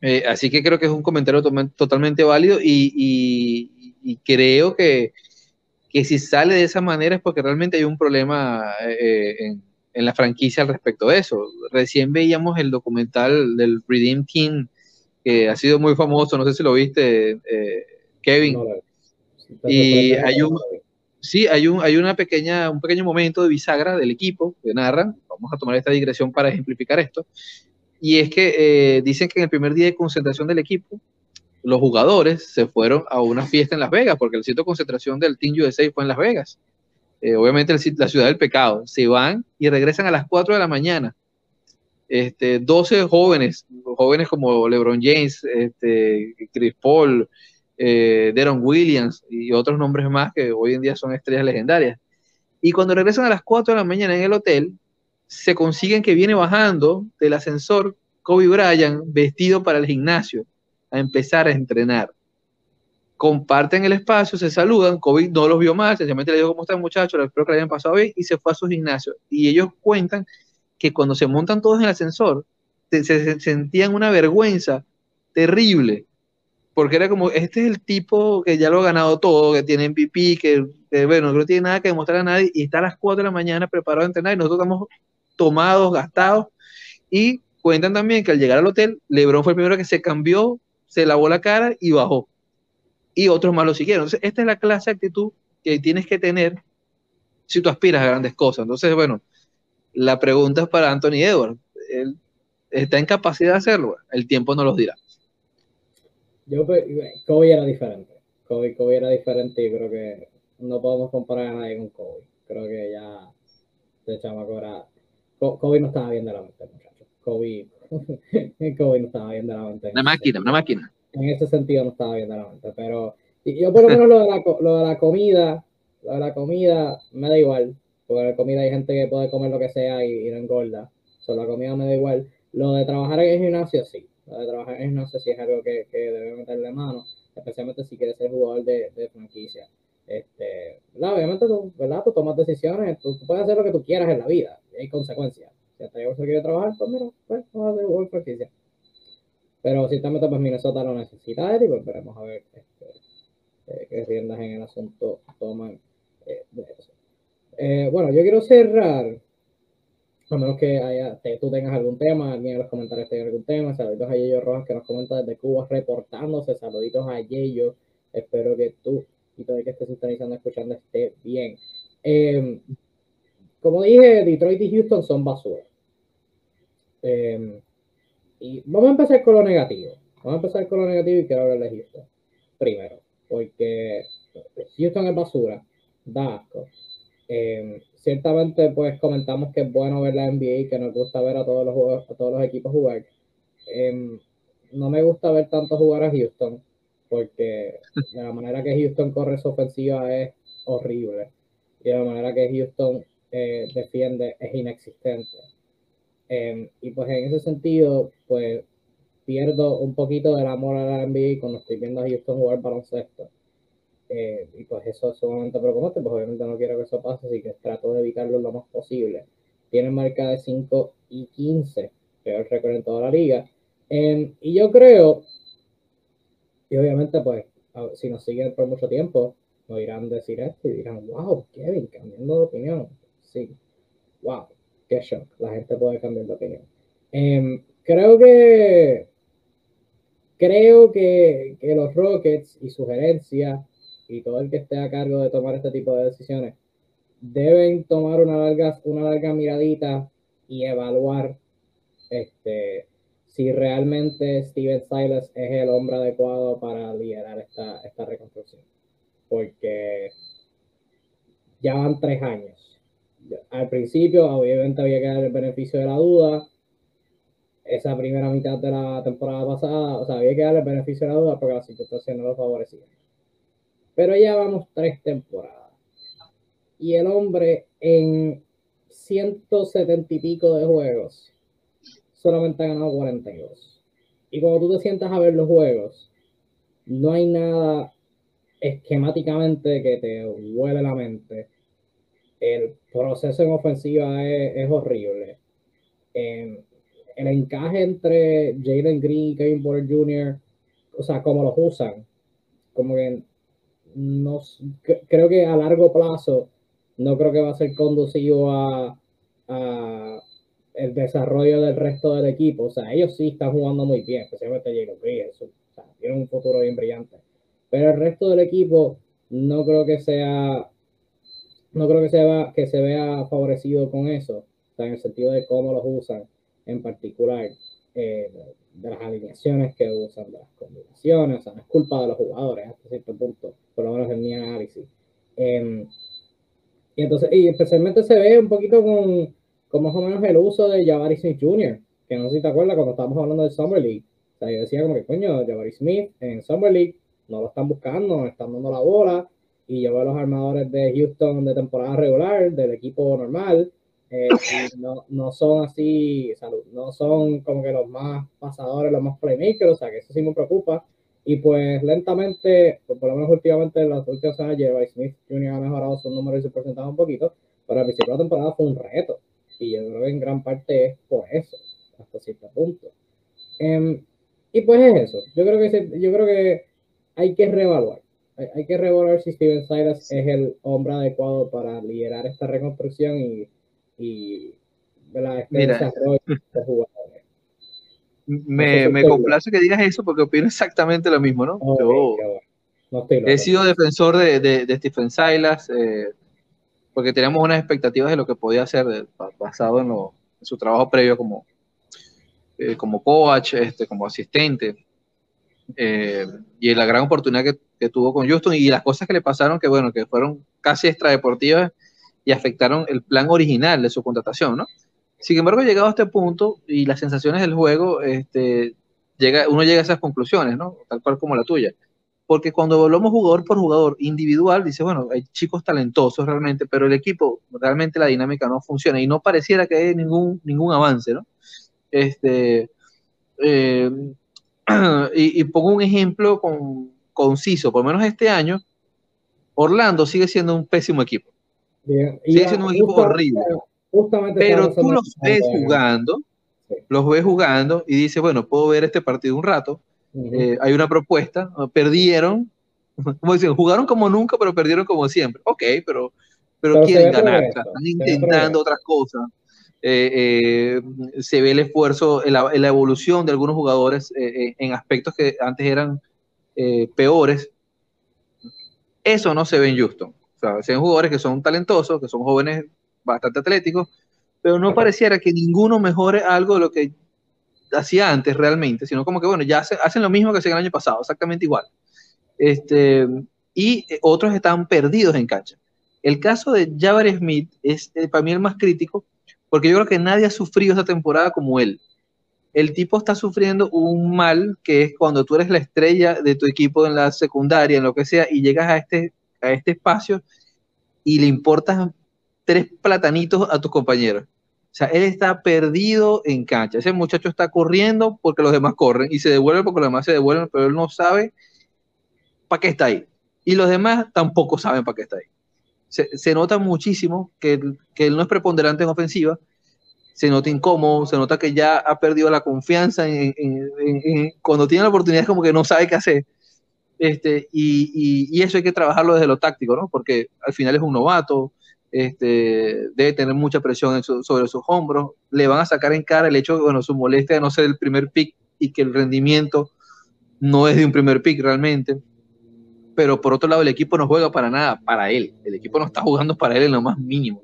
Eh, así que creo que es un comentario totalmente válido y creo que que si sale de esa manera es porque realmente hay un problema eh, en, en, la franquicia al respecto de eso. Recién veíamos el documental del Redeem Team, que ha sido muy famoso, no sé si lo viste, eh, Kevin. y hay un, sí, hay un, hay una pequeña, un pequeño momento de bisagra del equipo que narran. Vamos a tomar esta digresión para ejemplificar esto. Y es que eh, dicen que en el primer día de concentración del equipo, los jugadores se fueron a una fiesta en Las Vegas, porque el sitio de concentración del Team USA fue en Las Vegas. Eh, obviamente la ciudad del pecado. Se van y regresan a las 4 de la mañana. Este, 12 jóvenes, jóvenes como LeBron James, este, Chris Paul, eh, Deron Williams y otros nombres más que hoy en día son estrellas legendarias. Y cuando regresan a las 4 de la mañana en el hotel, se consiguen que viene bajando del ascensor Kobe Bryant vestido para el gimnasio a empezar a entrenar. Comparten el espacio, se saludan, COVID no los vio mal, sencillamente le dijo cómo están muchachos, espero que le hayan pasado bien y se fue a su gimnasio. Y ellos cuentan que cuando se montan todos en el ascensor, se, sentían una vergüenza terrible, porque era como, este es el tipo que ya lo ha ganado todo, que tiene MVP, que, que, bueno, no tiene nada que demostrar a nadie, y está a las 4 de la mañana preparado a entrenar, y nosotros estamos tomados, gastados, y cuentan también que al llegar al hotel, Lebron fue el primero que se cambió se lavó la cara y bajó. Y otros más lo siguieron. Entonces, esta es la clase de actitud que tienes que tener si tú aspiras a grandes cosas. Entonces, bueno, la pregunta es para Anthony Edwards. Él está en capacidad de hacerlo. El tiempo no los dirá. Yo, Kobe era diferente. Kobe, Kobe era diferente y creo que no podemos comparar a nadie con Kobe. Creo que ya de chamaco era... Kobe no estaba bien de la mente, muchachos. Kobe [laughs] Kobe no estaba bien de la mente. Una máquina, una máquina. En ese sentido no estaba bien de la mente, pero yo por lo menos lo de, la, lo de la comida, lo de la comida me da igual, porque la comida hay gente que puede comer lo que sea y, no engorda, solo la comida me da igual. Lo de trabajar en el gimnasio, sí, de trabajar en no sé si es algo que, que debe meterle mano, especialmente si quieres ser jugador de, de franquicia. Este, Obviamente tú, ¿verdad? tú tomas decisiones, tú, puedes hacer lo que tú quieras en la vida, y hay consecuencias. Si hasta yo quiere trabajar, pues mira, pues vamos a jugador franquicia. Pero ciertamente pues Minnesota lo necesita y pues veremos a ver este, eh, qué riendas en el asunto toman eh, de eso. Eh, bueno, yo quiero cerrar a menos que tú tengas algún tema, alguien en los comentarios tenga algún tema. Saluditos a Yeyo Rojas que nos comenta desde Cuba reportándose. Saluditos a Yeyo. Espero que tú y todo el que esté sintonizando, escuchando, esté bien. Como dije, Detroit y Houston son basura. Em, y vamos a empezar con lo negativo. Vamos a empezar con lo negativo y quiero hablar de Houston. Primero, porque Houston es basura. Da asco. Em, ciertamente, pues comentamos que es bueno ver la NBA y que nos gusta ver a todos los, a todos los equipos jugar. Em, no me gusta ver tanto jugar a Houston, porque de la manera que Houston corre su ofensiva es horrible. Y de la manera que Houston eh, defiende es inexistente. Em, y pues en ese sentido, pues pierdo un poquito del amor a la NBA cuando estoy viendo a Houston jugar baloncesto. Eh, y pues eso es sumamente preocupante, pues obviamente no quiero que eso pase, así que trato de evitarlo lo más posible. Tiene marca de 5 y 15, peor récord en toda la liga. Em, y yo creo, y obviamente pues si nos siguen por mucho tiempo, nos irán a decir esto y dirán, wow, Kevin, cambiando de opinión. Sí, wow, qué shock, la gente puede cambiar de opinión. Em, creo que creo que, que los Rockets y sugerencias y todo el que esté a cargo de tomar este tipo de decisiones deben tomar una larga, una larga miradita y evaluar este, si realmente Steven Silas es el hombre adecuado para liderar esta, esta reconstrucción. Porque ya van tres años. Al principio, obviamente, había que dar el beneficio de la duda. Esa primera mitad de la temporada pasada, o sea, había que dar el beneficio de la duda porque la situación no lo favorecía. Pero ya vamos tres temporadas. Y el hombre en 170 y pico de juegos solamente ha ganado 42. Y cuando tú te sientas a ver los juegos, no hay nada esquemáticamente que te huele la mente. El proceso en ofensiva es, horrible. el encaje entre Jalen Green y Kevin Porter Jr., o sea, cómo los usan, como que no, creo que a largo plazo no creo que va a ser conducivo a, el desarrollo del resto del equipo. O sea, ellos sí están jugando muy bien, especialmente Jalen Green, tienen un futuro bien brillante. Pero el resto del equipo no creo que sea no creo que se, que se vea favorecido con eso, en el sentido de cómo los usan en particular. Eh, de las alineaciones que usan, de las combinaciones, o sea, no es culpa de los jugadores hasta cierto punto, por lo menos en mi análisis. Em, y entonces, y especialmente se ve un poquito con, con más o menos el uso de Jabari Smith Jr., que no sé si te acuerdas cuando estábamos hablando de Summer League. O sea, yo decía como que, coño, Jabari Smith en Summer League no lo están buscando, no están dando la bola, y yo veo a los armadores de Houston de temporada regular, del equipo normal, eh, no, no, son así, salud, no son como que los más pasadores, los más playmakers, o sea que eso sí me preocupa. Y pues lentamente, pues por lo menos últimamente en las últimas semanas, Jerry Smith Jr. ha mejorado sus números y su porcentaje un poquito, pero al principio de la temporada fue un reto. Y yo creo que en gran parte es por eso, hasta cierto punto. Em, y pues es eso. Yo creo que, yo creo que hay que reevaluar. Hay, que reevaluar si Steven Silas es el hombre adecuado para liderar esta reconstrucción y y este Mira, [laughs] Me, me complace que digas eso porque opino [laughs] exactamente lo mismo, ¿no? yo he sido defensor de, de, Stephen Silas eh, porque teníamos unas expectativas de lo que podía hacer basado en, lo, su trabajo previo como, eh, como coach, este, como asistente. Eh, y la gran oportunidad que, que, tuvo con Houston y las cosas que le pasaron que bueno, que fueron casi extradeportivas y afectaron el plan original de su contratación, ¿no? Sin embargo, llegado a este punto y las sensaciones del juego, este, llega, uno llega a esas conclusiones, ¿no? Tal cual como la tuya. Porque cuando volvemos jugador por jugador individual, dice, bueno, hay chicos talentosos realmente, pero el equipo, realmente la dinámica no funciona y no pareciera que haya ningún, ningún avance, ¿no? Este, eh, [clears throat] y, pongo un ejemplo con, conciso, por lo menos este año, Orlando sigue siendo un pésimo equipo. sigue siendo un equipo horrible. pero tú los ves jugando, los ves jugando y dices, bueno, puedo ver este partido un rato. Eh, hay una propuesta, perdieron, [laughs] como dicen, jugaron como nunca, pero perdieron como siempre. Ok, pero, pero, quieren ganar, están intentando otras cosas. Eh, eh, se ve el esfuerzo, la, la, evolución de algunos jugadores en aspectos que antes eran peores. Eso no se ve en Houston. O sea, se ven jugadores que son talentosos, que son jóvenes bastante atléticos, pero no pareciera que ninguno mejore algo de lo que hacía antes realmente, sino como que, bueno, ya hacen lo mismo que hacían el año pasado, exactamente igual. Este, y eh, otros están perdidos en cancha. El caso de Jabbar Smith es eh, para mí el más crítico, porque yo creo que nadie ha sufrido esta temporada como él. El tipo está sufriendo un mal que es cuando tú eres la estrella de tu equipo en la secundaria, en lo que sea, y llegas a este, a este espacio y le importas tres platanitos a tus compañeros. O sea, él está perdido en cancha. Ese muchacho está corriendo porque los demás corren y se devuelve porque los demás se devuelven, pero él no sabe para qué está ahí. Y los demás tampoco saben para qué está ahí. Se, nota muchísimo que, que, él no es preponderante en ofensiva, se nota incómodo, se nota que ya ha perdido la confianza cuando tiene la oportunidad es como que no sabe qué hacer. Este, y, y, eso hay que trabajarlo desde lo táctico, ¿no? Porque al final es un novato, este, debe tener mucha presión sobre sus hombros, le van a sacar en cara el hecho bueno, su molestia de no ser el primer pick y que el rendimiento no es de un primer pick realmente. Pero por otro lado, el equipo no juega para nada, para él. El equipo no está jugando para él en lo más mínimo.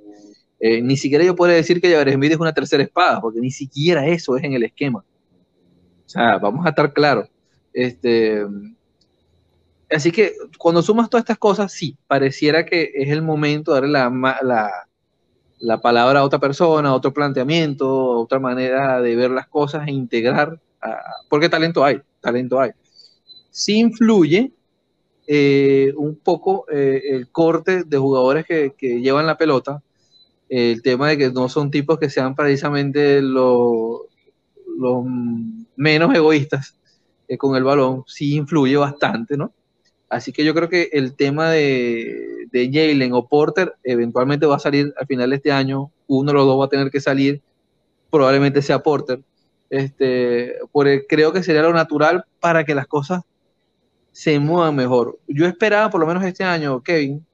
Eh, ni siquiera yo puedo decir que Javier Smith es una tercera espada, porque ni siquiera eso es en el esquema. O sea, vamos a estar claros. Este, Así que cuando sumas todas estas cosas, sí, pareciera que es el momento de darle la, la, palabra a otra persona, a otro planteamiento, a otra manera de ver las cosas e integrar, porque talento hay, talento hay. Sí influye eh, un poco eh, el corte de jugadores que, llevan la pelota, el tema de que no son tipos que sean precisamente los, menos egoístas eh, con el balón, sí influye bastante, ¿no? Así que yo creo que el tema de, de Jalen o Porter eventualmente va a salir al final de este año. Uno de los dos va a tener que salir. Probablemente sea Porter. Este, porque creo que sería lo natural para que las cosas se muevan mejor. Yo esperaba, por lo menos este año, Kevin,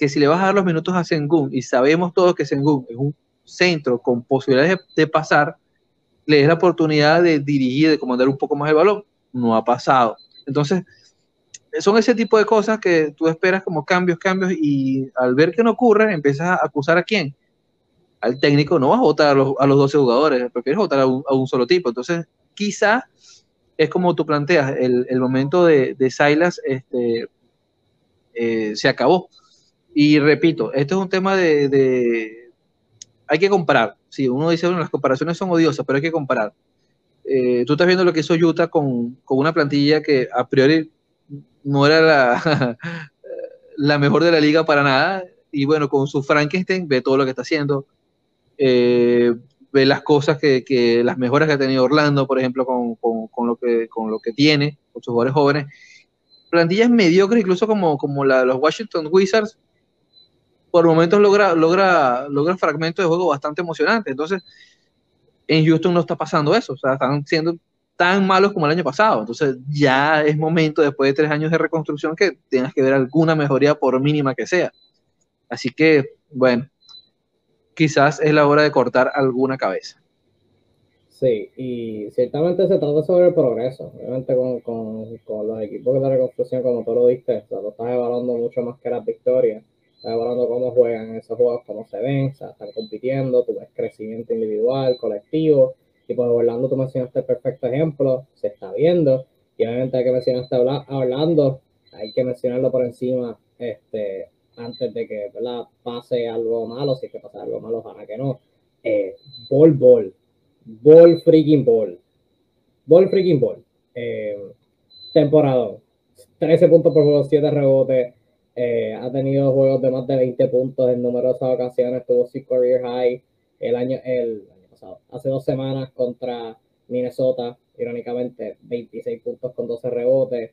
que si le vas a dar los minutos a Sengun, y sabemos todos que Sengun es un centro con posibilidades de, pasar, le des la oportunidad de dirigir, de comandar un poco más el balón. No ha pasado. Entonces, son ese tipo de cosas que tú esperas como cambios, cambios, y al ver que no ocurre, empiezas a acusar a quién. Al técnico no vas a votar a los, a 12 jugadores, prefieres votar a un, solo tipo. Entonces, quizá es como tú planteas, el, momento de, de Silas este, eh, se acabó. Y repito, esto es un tema de, hay que comparar. Si uno dice, bueno, las comparaciones son odiosas, pero hay que comparar. Eh, tú estás viendo lo que hizo Utah con, con una plantilla que a priori no era la, [laughs] la mejor de la liga para nada. Y bueno, con su Frankenstein ve todo lo que está haciendo. Eh, ve las cosas que, que, las mejoras que ha tenido Orlando, por ejemplo, con, con, lo, que, con lo que tiene, con sus jugadores jóvenes. Plantillas mediocres, incluso como, como la los Washington Wizards, por momentos logra, logra, logra fragmentos de juego bastante emocionantes. Entonces, en Houston no está pasando eso. O sea, están siendo tan malos como el año pasado. Entonces ya es momento, después de tres años de reconstrucción, que tengas que ver alguna mejoría por mínima que sea. Así que, bueno, quizás es la hora de cortar alguna cabeza. Sí, y ciertamente se trata sobre el progreso. Obviamente con, con, con los equipos de reconstrucción, como tú lo diste, o lo estás evaluando mucho más que las victorias. Estás evaluando cómo juegan esos juegos, cómo se ven, o sea, están compitiendo, tú ves crecimiento individual, colectivo, y pues Orlando, tú mencionaste el perfecto ejemplo, se está viendo. Y obviamente hay que mencionaste hablando, hay que mencionarlo por encima este, antes de que pase algo malo, si es que pasa algo malo, ojalá que no. Eh, ball, ball. Ball freaking ball. Ball freaking ball. Eh, temporada. 13 puntos por juego, 7 rebotes. Eh, ha tenido juegos de más de 20 puntos en numerosas ocasiones. Tuvo su career high el año, el hace dos semanas contra Minnesota, irónicamente 26 puntos con 12 rebotes.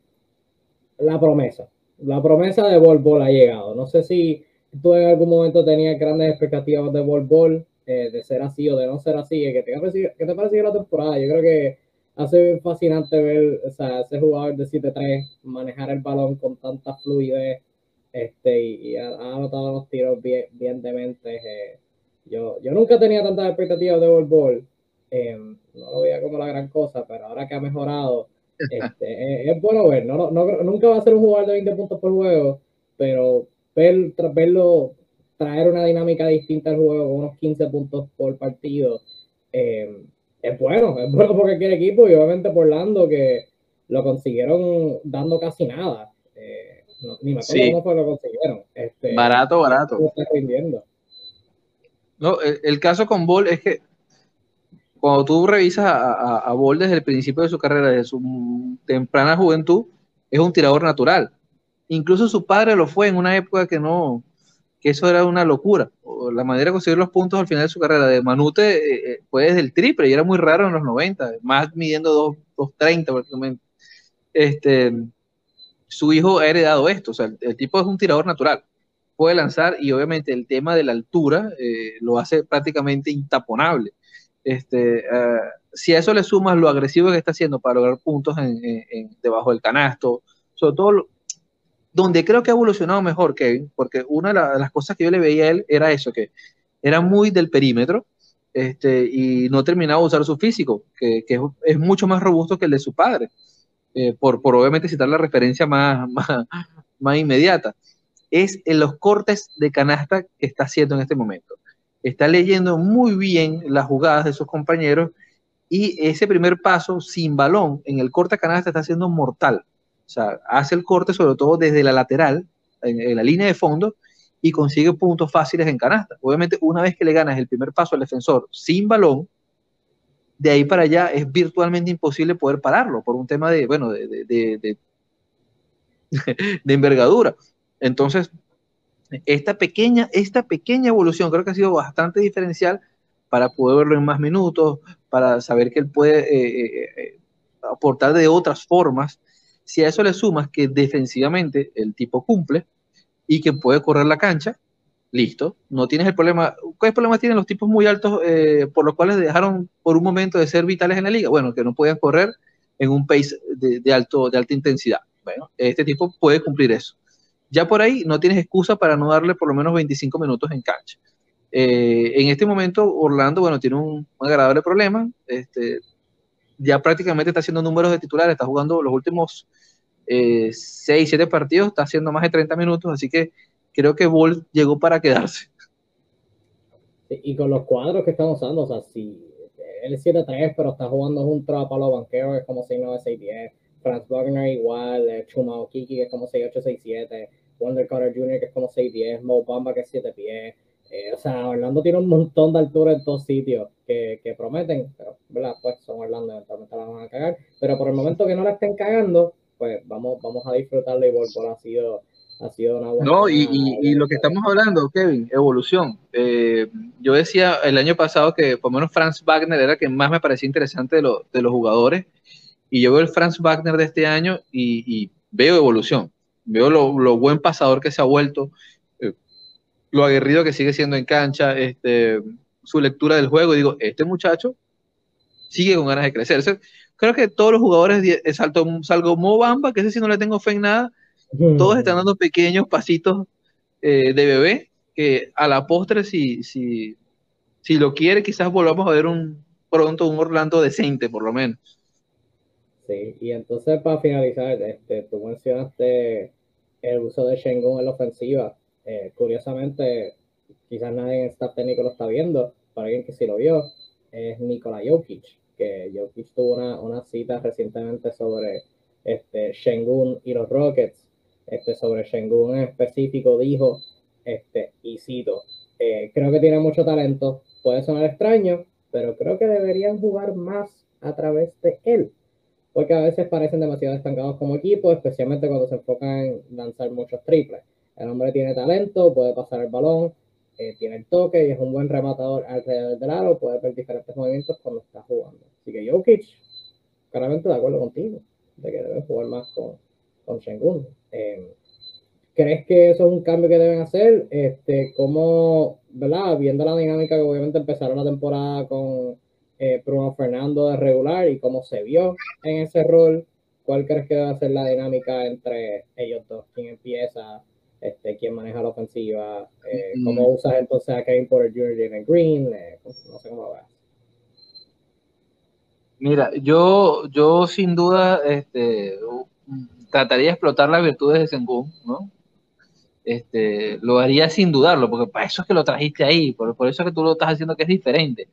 La promesa, la promesa de Bol ha llegado. No sé si tú en algún momento tenías grandes expectativas de Bol eh, de ser así o de no ser así. ¿Qué te, ¿Qué te pareció la temporada? Yo creo que hace fascinante ver o sea, ese jugador de 7-3 manejar el balón con tanta fluidez este, y, ha, anotado los tiros bien, bien dementes. Eh. yo, yo nunca tenía tantas expectativas de Bol Bol. Em, no lo veía como la gran cosa, pero ahora que ha mejorado, [laughs] este, es, bueno ver. No, no, nunca va a ser un jugador de 20 puntos por juego, pero ver, verlo traer una dinámica distinta al juego con unos 15 puntos por partido em, es bueno. Es bueno porque quiere equipo y obviamente por Lando que lo consiguieron dando casi nada. Eh, ni me acuerdo cómo fue lo consiguieron. Este, barato, barato. No, el, caso con Ball es que cuando tú revisas a, a, Ball desde el principio de su carrera, desde su temprana juventud, es un tirador natural. Incluso su padre lo fue en una época que no, que eso era una locura. La manera de conseguir los puntos al final de su carrera de Manute eh, eh, fue desde el triple y era muy raro en los 90, más midiendo 2.30 prácticamente. Este, su hijo ha heredado esto, o sea, el, tipo es un tirador natural, puede lanzar y obviamente el tema de la altura eh, lo hace prácticamente intaponable. Este, uh, si a eso le sumas lo agresivo que está haciendo para lograr puntos en, debajo del canasto, sobre todo donde creo que ha evolucionado mejor Kevin, porque una de las cosas que yo le veía a él era eso, que era muy del perímetro este, y no terminaba de usar su físico, que, que es, mucho más robusto que el de su padre, eh, por, por, obviamente citar la referencia más, [laughs] más, más inmediata. Es en los cortes de canasta que está haciendo en este momento está leyendo muy bien las jugadas de sus compañeros y ese primer paso sin balón en el corte canasta está siendo mortal. O sea, hace el corte sobre todo desde la lateral, en, la línea de fondo, y consigue puntos fáciles en canasta. Obviamente, una vez que le ganas el primer paso al defensor sin balón, de ahí para allá es virtualmente imposible poder pararlo por un tema de, bueno, de, de, [laughs] de, envergadura. Entonces, esta pequeña, esta pequeña evolución creo que ha sido bastante diferencial para poder verlo en más minutos, para saber que él puede eh, eh, eh, aportar de otras formas. Si a eso le sumas que defensivamente el tipo cumple y que puede correr la cancha, listo, no tienes el problema. ¿Cuáles problemas tienen los tipos muy altos por los cuales dejaron por un momento de ser vitales en la liga? Bueno, que no podían correr en un pace de, alto, de alta intensidad. Bueno, este tipo puede cumplir eso ya por ahí no tienes excusa para no darle por lo menos 25 minutos en cancha. Eh, en este momento, Orlando, bueno, tiene un, agradable problema. Este, ya prácticamente está haciendo números de titular, está jugando los últimos 6, eh, 7 partidos, está haciendo más de 30 minutos, así que creo que Ball llegó para quedarse. Y con los cuadros que están usando, o sea, si él es 7-3, pero está jugando junto a Palo Banquero, es como 6-9, 6-10 Franz Wagner igual, eh, Chumao Kiki que es como 6'8", Wonder Carter Jr. que es como 6'10", Mo Bamba que es 7 pies. Eh, o sea, Orlando tiene un montón de altura en todos sitios que, que prometen, pero ¿verdad? pues son Orlando, eventualmente la van a cagar. Pero por el momento que no la estén cagando, pues vamos, vamos a disfrutarla y por ha sido, ha sido una buena. No, y, y, lo que estamos hablando, Kevin, evolución. Eh, yo decía el año pasado que por lo menos Franz Wagner era el que más me parecía interesante de, lo, de los jugadores y yo veo el Franz Wagner de este año y, veo evolución. Veo lo, buen pasador que se ha vuelto, eh, lo aguerrido que sigue siendo en cancha, este, su lectura del juego. Y digo, este muchacho sigue con ganas de crecer. creo que todos los jugadores, salto, salgo Mobamba, que ese sí no le tengo fe en nada, todos están dando pequeños pasitos eh, de bebé, que a la postre, si, si, si lo quiere, quizás volvamos a ver un pronto un Orlando decente, por lo menos. Sí, y entonces para finalizar, este, tú mencionaste el uso de Shengun en la ofensiva. Eh, curiosamente, quizás nadie en staff técnico lo está viendo, para alguien que sí lo vio, es Nikola Jokic, que Jokic tuvo una, una cita recientemente sobre este, Shengun y los Rockets. Este, sobre Shengun en específico dijo, este, y cito, eh, creo que tiene mucho talento, puede sonar extraño, pero creo que deberían jugar más a través de él porque a veces parecen demasiado estancados como equipo, especialmente cuando se enfocan en lanzar muchos triples. El hombre tiene talento, puede pasar el balón, eh, tiene el toque y es un buen rematador alrededor del aro, puede ver diferentes movimientos cuando está jugando. Así que Jokic, claramente de acuerdo contigo, de que deben jugar más con, con Shengun. Eh, ¿Crees que eso es un cambio que deben hacer? Este, ¿Cómo, verdad? Viendo la dinámica que obviamente empezaron la temporada con eh, Bruno Fernando de regular y cómo se vio en ese rol, ¿cuál crees que debe ser la dinámica entre ellos dos? ¿Quién empieza? Este, ¿Quién maneja la ofensiva? Eh, ¿Cómo usas entonces a Kevin Porter Jr. y Green? Eh, no sé cómo lo ves. Mira, yo, yo sin duda este, trataría de explotar las virtudes de Sengun, ¿no? Este, lo haría sin dudarlo, porque para eso es que lo trajiste ahí, por, por eso es que tú lo estás haciendo que es diferente.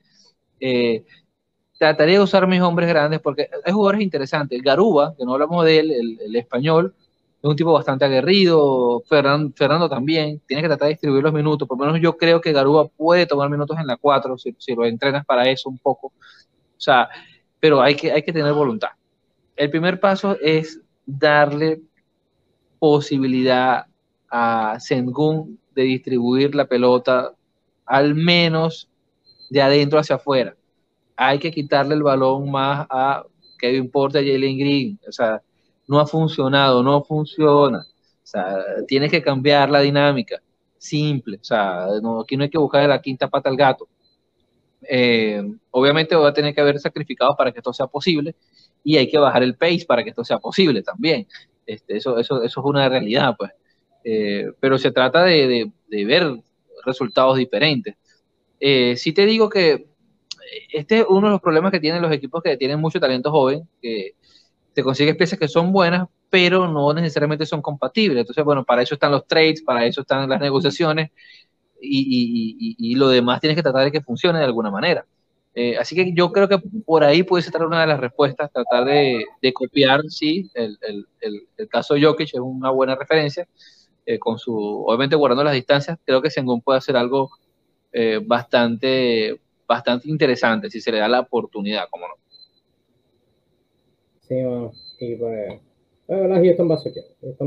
Eh, trataría de usar mis hombres grandes porque hay jugadores interesantes. Garuba, que no hablamos de él, el, español, es un tipo bastante aguerrido. Fernando también. Tiene que tratar de distribuir los minutos. Por lo menos yo creo que Garuba puede tomar minutos en la 4 si, si, lo entrenas para eso un poco. O sea, pero hay que, hay que tener voluntad. El primer paso es darle posibilidad a Sengun de distribuir la pelota al menos de adentro hacia afuera. Hay que quitarle el balón más a Kevin Porter y Jalen Green. O sea, no ha funcionado, no funciona. O sea, tienes que cambiar la dinámica. Simple. O sea, no, aquí no hay que buscar la quinta pata al gato. Eh, obviamente va a tener que haber sacrificados para que esto sea posible y hay que bajar el pace para que esto sea posible también. Este, eso, eso, eso es una realidad, pues. Eh, pero se trata de, de, ver resultados diferentes. Eh, sí te digo que este es uno de los problemas que tienen los equipos que tienen mucho talento joven, que te consigues piezas que son buenas, pero no necesariamente son compatibles. Entonces, bueno, para eso están los trades, para eso están las negociaciones y, y, y lo demás tienes que tratar de que funcione de alguna manera. Eh, así que yo creo que por ahí puede ser una de las respuestas, tratar de, copiar, sí, el, caso de Jokic es una buena referencia, eh, con su, obviamente guardando las distancias, creo que Sengun puede hacer algo eh, bastante, bastante interesante si se le da la oportunidad, como no. Sí, bueno, y pues, bueno, pues, Houston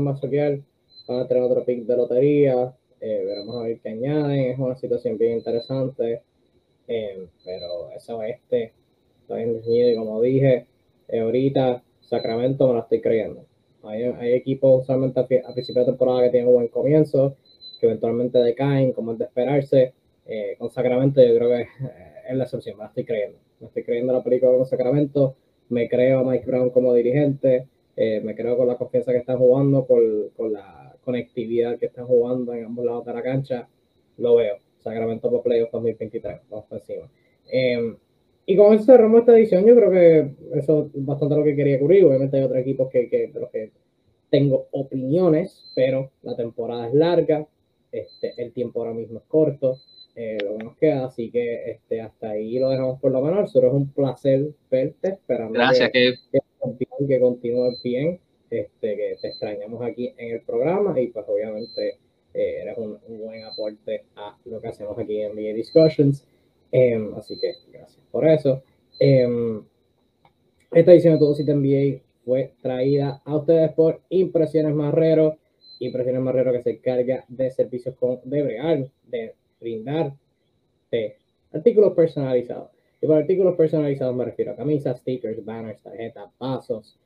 va a soquear, van a tener otro pick de lotería, veremos a ver qué añaden, es una situación bien interesante, pero eso este está bien definido y como dije, ahorita Sacramento me lo estoy creyendo. Hay, hay equipos usualmente a, principio de temporada que tienen un buen comienzo, que eventualmente decaen, como es de esperarse. Eh, con Sacramento yo creo que es la excepción, me la estoy creyendo. Me estoy creyendo la película con Sacramento, me creo a Mike Brown como dirigente, eh, me creo con la confianza que están jugando, con, con, la conectividad que están jugando en ambos lados de la cancha, lo veo. Sacramento por Playoffs 2023, vamos por encima. Eh, y con eso cerramos esta edición. Yo creo que eso es bastante lo que quería cubrir. Obviamente hay otros equipos que, que, de los que tengo opiniones, pero la temporada es larga, este, el tiempo ahora mismo es corto, eh, lo que nos queda, así que este, hasta ahí lo dejamos por lo menos. Solo es un placer verte, esperando Gracias, que, que, que continúes bien, este, que te extrañamos aquí en el programa y pues obviamente eh, eres un, un, buen aporte a lo que hacemos aquí en VA Discussions. Em, así que gracias por eso. Em, esta edición de Todo Sitio NBA fue traída a ustedes por Impresiones Marrero. Impresiones Marrero que se encarga de servicios con, de bregar, de brindar de artículos personalizados. Y por artículos personalizados me refiero a camisas, stickers, banners, tarjetas, pasos,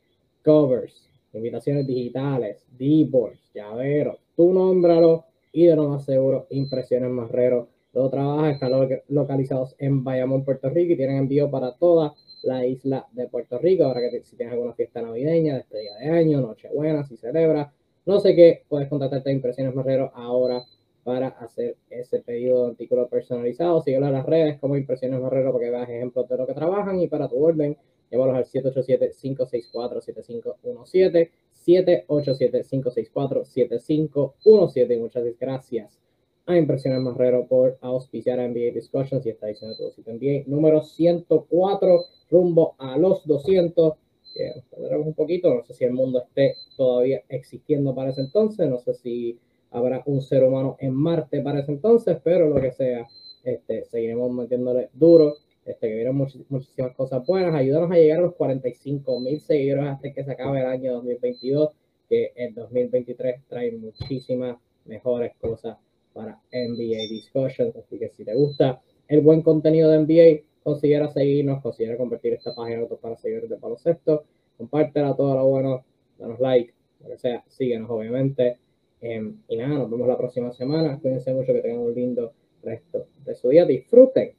covers, invitaciones digitales, D-boards, llaveros, tú nómbralo y de lo más seguro, Impresiones Marrero todo trabaja, están localizados en Bayamón, Puerto Rico y tienen envío para toda la isla de Puerto Rico. Ahora que si tienes alguna fiesta navideña, despedida de año, Nochebuena, si celebra, no sé qué, puedes contactarte a Impresiones Marrero ahora para hacer ese pedido de artículo personalizado. Síguelo en las redes como Impresiones Marrero para que veas ejemplos de lo que trabajan y para tu orden, llévalos al 787-564-7517, 787-564-7517 y muchas gracias. A Impresiones Marrero por auspiciar a NBA Discussions y esta edición de Todo NBA número 104 rumbo a los 200 que nos un poquito, no sé si el mundo esté todavía existiendo para ese entonces, no sé si habrá un ser humano en Marte para ese entonces, pero lo que sea, este, seguiremos metiéndole duro, este, que vieron much, muchísimas cosas buenas. Ayúdanos a llegar a los 45 mil seguidores hasta que se acabe el año 2022, que el 2023 trae muchísimas mejores cosas para NBA Discussions. Así que si te gusta el buen contenido de NBA, considera seguirnos, considera convertir esta página para seguidores de baloncesto. Compártela todo lo bueno, danos like, lo que sea, síguenos obviamente. Eh, y nada, nos vemos la próxima semana. Cuídense mucho, que tengan un lindo resto de su día. Disfruten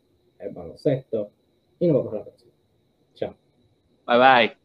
el baloncesto y nos vemos la próxima. Chao. Bye bye.